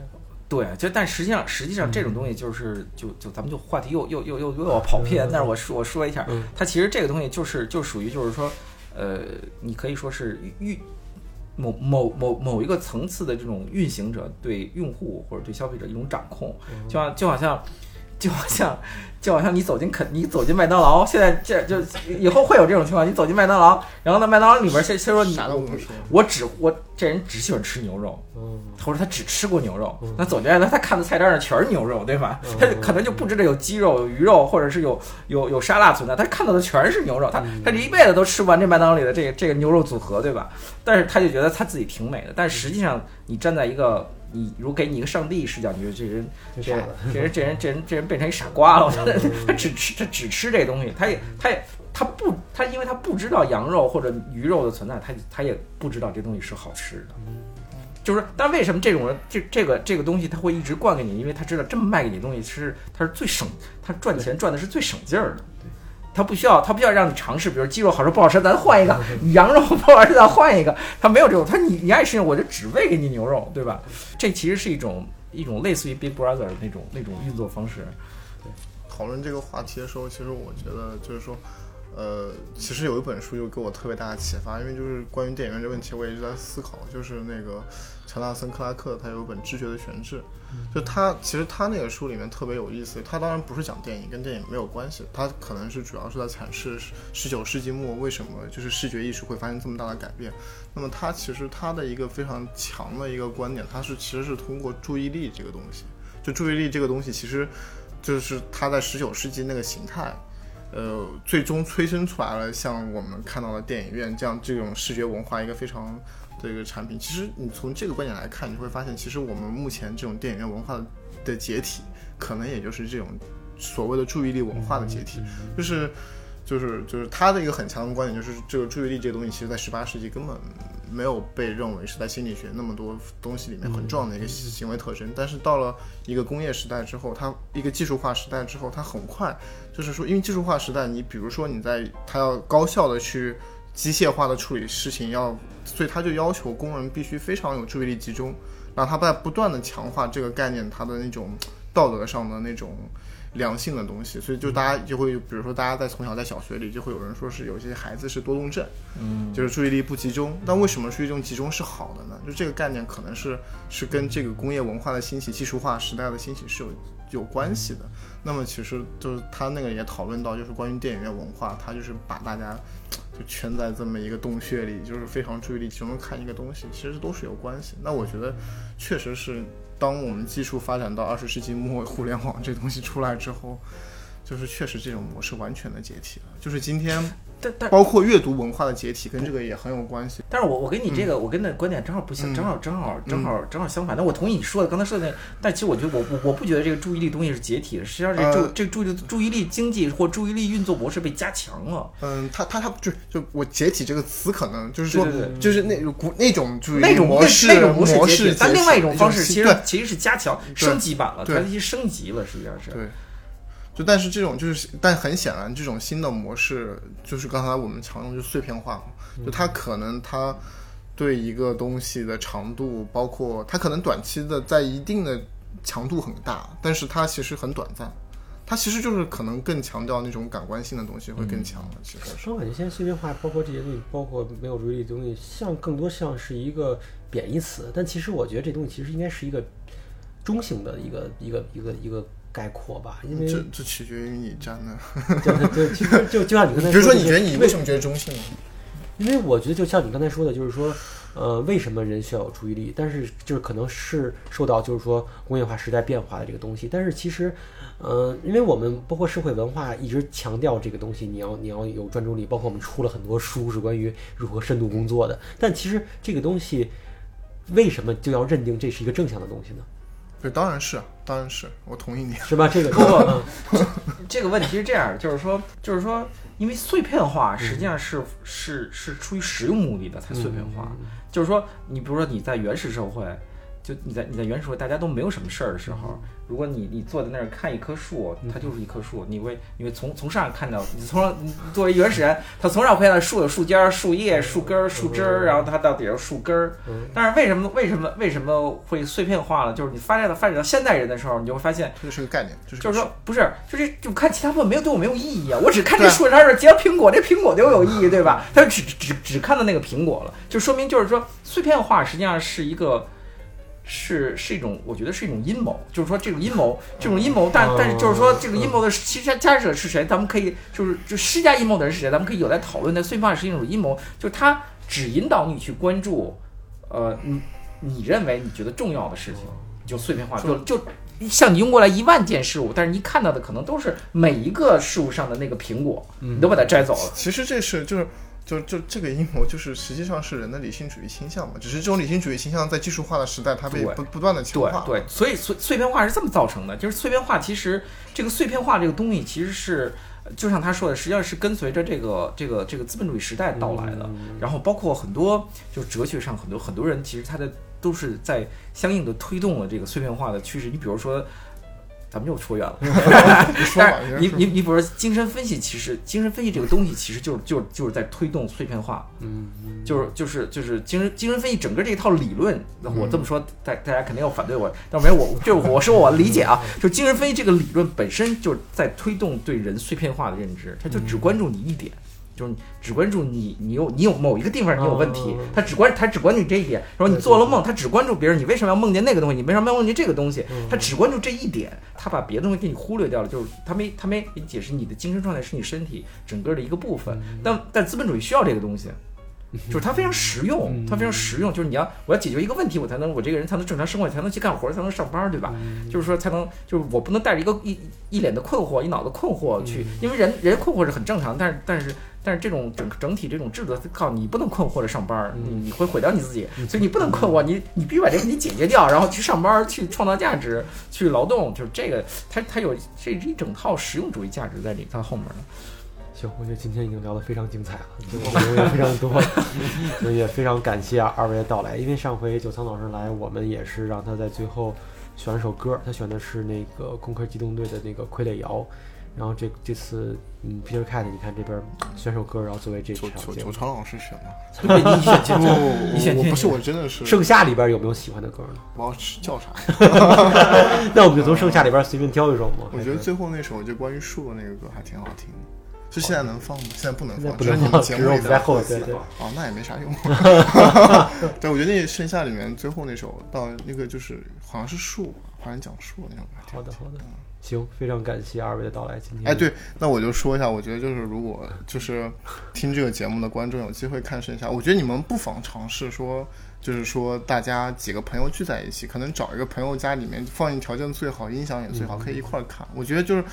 对，就但实际上，实际上这种东西就是就就咱们就话题又又又又又要跑偏，但是我说我说一下，它其实这个东西就是就属于就是说，呃，你可以说是运某某某某一个层次的这种运行者对用户或者对消费者一种掌控，就像就好像就好像就好像你走进肯你走进麦当劳，现在这就以后会有这种情况，你走进麦当劳，然后呢麦当劳里边先先说你我只我这人只喜欢吃牛肉。嗯，或者他只吃过牛肉，那走进来了，他看的菜单上全是牛肉，对吧？他可能就不知道有鸡肉、有鱼肉，或者是有有有沙拉存在，他看到的全是牛肉，他他这一辈子都吃不完这麦当劳里的这个这个牛肉组合，对吧？但是他就觉得他自己挺美的，但实际上你站在一个你如果给你一个上帝视角，你觉得这人这人这人这人这人这人变成一傻瓜了，我觉得 他只吃他只吃这东西，他也他也他不他因为他不知道羊肉或者鱼肉的存在，他他也不知道这东西是好吃的。就是，但为什么这种人这这个这个东西他会一直灌给你？因为他知道这么卖给你东西是他是最省，他赚钱赚的是最省劲儿的。他不需要他不需要让你尝试，比如鸡肉好吃不好吃，咱换一个；羊肉不好吃，咱换一个。他没有这种，他你你爱吃我就只喂给你牛肉，对吧？这其实是一种一种类似于 Big Brother 的那种那种运作方式。对讨论这个话题的时候，其实我觉得就是说。呃，其实有一本书就给我特别大的启发，因为就是关于电影院这问题，我也一直在思考。就是那个乔纳森·克拉克，他有一本《知觉的悬置》，就他其实他那个书里面特别有意思。他当然不是讲电影，跟电影没有关系，他可能是主要是在阐释十九世纪末为什么就是视觉艺术会发生这么大的改变。那么他其实他的一个非常强的一个观点，他是其实是通过注意力这个东西，就注意力这个东西，其实就是他在十九世纪那个形态。呃，最终催生出来了像我们看到的电影院这样这种视觉文化一个非常的一个产品。其实你从这个观点来看，你会发现，其实我们目前这种电影院文化的解体，可能也就是这种所谓的注意力文化的解体，就是就是就是他的一个很强的观点，就是这个注意力这个东西，其实在十八世纪根本。没有被认为是在心理学那么多东西里面很重要的一个行为特征，但是到了一个工业时代之后，它一个技术化时代之后，它很快就是说，因为技术化时代，你比如说你在它要高效的去机械化的处理事情，要所以他就要求工人必须非常有注意力集中，然后他在不断的强化这个概念，他的那种道德上的那种。良性的东西，所以就大家就会，比如说大家在从小在小学里就会有人说是有些孩子是多动症，嗯，就是注意力不集中。那为什么注意力集中是好的呢？就这个概念可能是是跟这个工业文化的兴起、技术化时代的兴起是有有关系的。那么其实就是他那个也讨论到，就是关于电影院文化，他就是把大家就圈在这么一个洞穴里，就是非常注意力集中看一个东西，其实都是有关系。那我觉得确实是。当我们技术发展到二十世纪末，互联网这东西出来之后，就是确实这种模式完全的解体了。就是今天。但但包括阅读文化的解体跟这个也很有关系。但是我我跟你这个我跟的观点正好不相，正好正好正好正好相反。那我同意你说的刚才说的那，但其实我觉得我我我不觉得这个注意力东西是解体的，实际上是注这注意注意力经济或注意力运作模式被加强了。嗯，他他他就就我解体这个词可能就是说就是那种古那种注意那种模式那种模模式解体，但另外一种方式其实其实是加强升级版了，它对一升级了，实际上是。对。就但是这种就是，但很显然，这种新的模式就是刚才我们常用就是碎片化嘛，就它可能它对一个东西的长度，包括它可能短期的在一定的强度很大，但是它其实很短暂。它其实就是可能更强调那种感官性的东西会更强了。其实是我感觉现在碎片化，包括这些东西，包括没有注意力的东西，像更多像是一个贬义词。但其实我觉得这东西其实应该是一个中性的一个一个一个一个概括吧，因为这这取决于你站的。对对，其实就就像你刚才说，比如说，你觉得你为什么觉得中性呢？因为我觉得就像你刚才说的，就是说，呃，为什么人需要有注意力？但是就是可能是受到就是说工业化时代变化的这个东西。但是其实，呃，因为我们包括社会文化一直强调这个东西，你要你要有专注力，包括我们出了很多书是关于如何深度工作的。但其实这个东西为什么就要认定这是一个正向的东西呢？对，当然是，当然是我同意你，是吧？这个 不过 这个问题是这样，就是说，就是说，因为碎片化实际上是是是出于实用目的的才碎片化，就是说，你比如说你在原始社会，就你在你在原始社会大家都没有什么事儿的时候。如果你你坐在那儿看一棵树，它就是一棵树，你会你会从从上看到，你从你作为原始人，他从上会看到树有树尖、树叶、树根、树枝儿，然后它到底下树根儿。但是为什么为什么为什么会碎片化了？就是你发展到发展到现代人的时候，你就会发现这是个概念，就是说不是，就是就看其他部分没有对我没有意义啊，我只看这树上是结了苹果，这苹果对我有意义，对吧？他只只只看到那个苹果了，就说明就是说碎片化实际上是一个。是是一种，我觉得是一种阴谋，就是说这种阴谋，这种阴谋，但但是就是说这个阴谋的其实加者是谁？咱们可以就是就施加阴谋的人是谁？咱们可以有待讨论。但碎片化是一种阴谋，就是它只引导你去关注，呃，你你认为你觉得重要的事情，就碎片化，就就像你拥过来一万件事物，但是你看到的可能都是每一个事物上的那个苹果，你都把它摘走了。其实这是就是。就就这个阴谋，就是实际上是人的理性主义倾向嘛，只是这种理性主义倾向在技术化的时代，它被不不断的强化。对对，所以碎碎片化是这么造成的，就是碎片化其实这个碎片化这个东西其实是，就像他说的，实际上是跟随着这个这个这个资本主义时代到来的。然后包括很多就是哲学上很多很多人其实他的都是在相应的推动了这个碎片化的趋势。你比如说。咱们又出远了，但是你你你比如说精神分析，其实精神分析这个东西其实就是就是就是在推动碎片化，嗯，就是就是就是精神精神分析整个这一套理论，那我这么说，大大家肯定要反对我，但没有我就我说我理解啊，就精神分析这个理论本身就是在推动对人碎片化的认知，它就只关注你一点。就是只关注你，你有你有某一个地方你有问题，他只关他只关注这一点。说你做了梦，他只关注别人，你为什么要梦见那个东西？你为什么要梦见这个东西？他只关注这一点，他把别的东西给你忽略掉了。就是他没他没给你解释你的精神状态是你身体整个的一个部分。但但资本主义需要这个东西。就是它非常实用，它非常实用。就是你要我要解决一个问题，我才能我这个人才能正常生活，才能去干活，才能上班，对吧？就是说才能就是我不能带着一个一一脸的困惑，一脑子困惑去，因为人人困惑是很正常，但是但是但是这种整整体这种制度靠你不能困惑着上班，你你会毁掉你自己，所以你不能困惑，你你必须把这个问题解决掉，然后去上班，去创造价值，去劳动，就是这个它它有这一整套实用主义价值在里它后面呢。行，我觉得今天已经聊得非常精彩了，内容也非常多，所以也非常感谢二位的到来。因为上回九仓老师来，我们也是让他在最后选了首歌，他选的是那个《攻壳机动队》的那个《傀儡摇》。然后这这次，嗯，Peter Cat，你看这边选首歌，然后作为这场九九仓老师选的，你选节目，你选不是我真的是。盛夏里边有没有喜欢的歌呢？我要吃叫啥？那我们就从盛夏里边随便挑一首嘛。我觉得最后那首就关于树的那个歌还挺好听的。就现在能放吗？现在不能放，只是你们节目里在后对对。哦，那也没啥用。对，我觉得那盛夏里面最后那首到那个就是好像是树，好像讲树那种。好的好的，行，非常感谢二位的到来。今天哎，对，那我就说一下，我觉得就是如果就是听这个节目的观众有机会看盛夏，我觉得你们不妨尝试说，就是说大家几个朋友聚在一起，可能找一个朋友家里面放映条件最好，音响也最好，可以一块儿看。我觉得就是。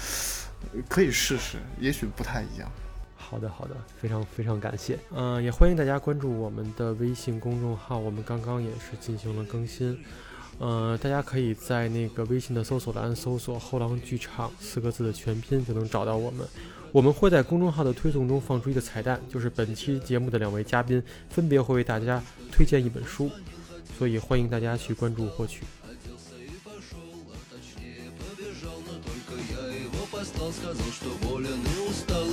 可以试试，也许不太一样。好的，好的，非常非常感谢。嗯，也欢迎大家关注我们的微信公众号，我们刚刚也是进行了更新。嗯，大家可以在那个微信的搜索栏搜索“后浪剧场”四个字的全拼，就能找到我们。我们会在公众号的推送中放出一个彩蛋，就是本期节目的两位嘉宾分别会为大家推荐一本书，所以欢迎大家去关注获取。послал, сказал, что болен и устал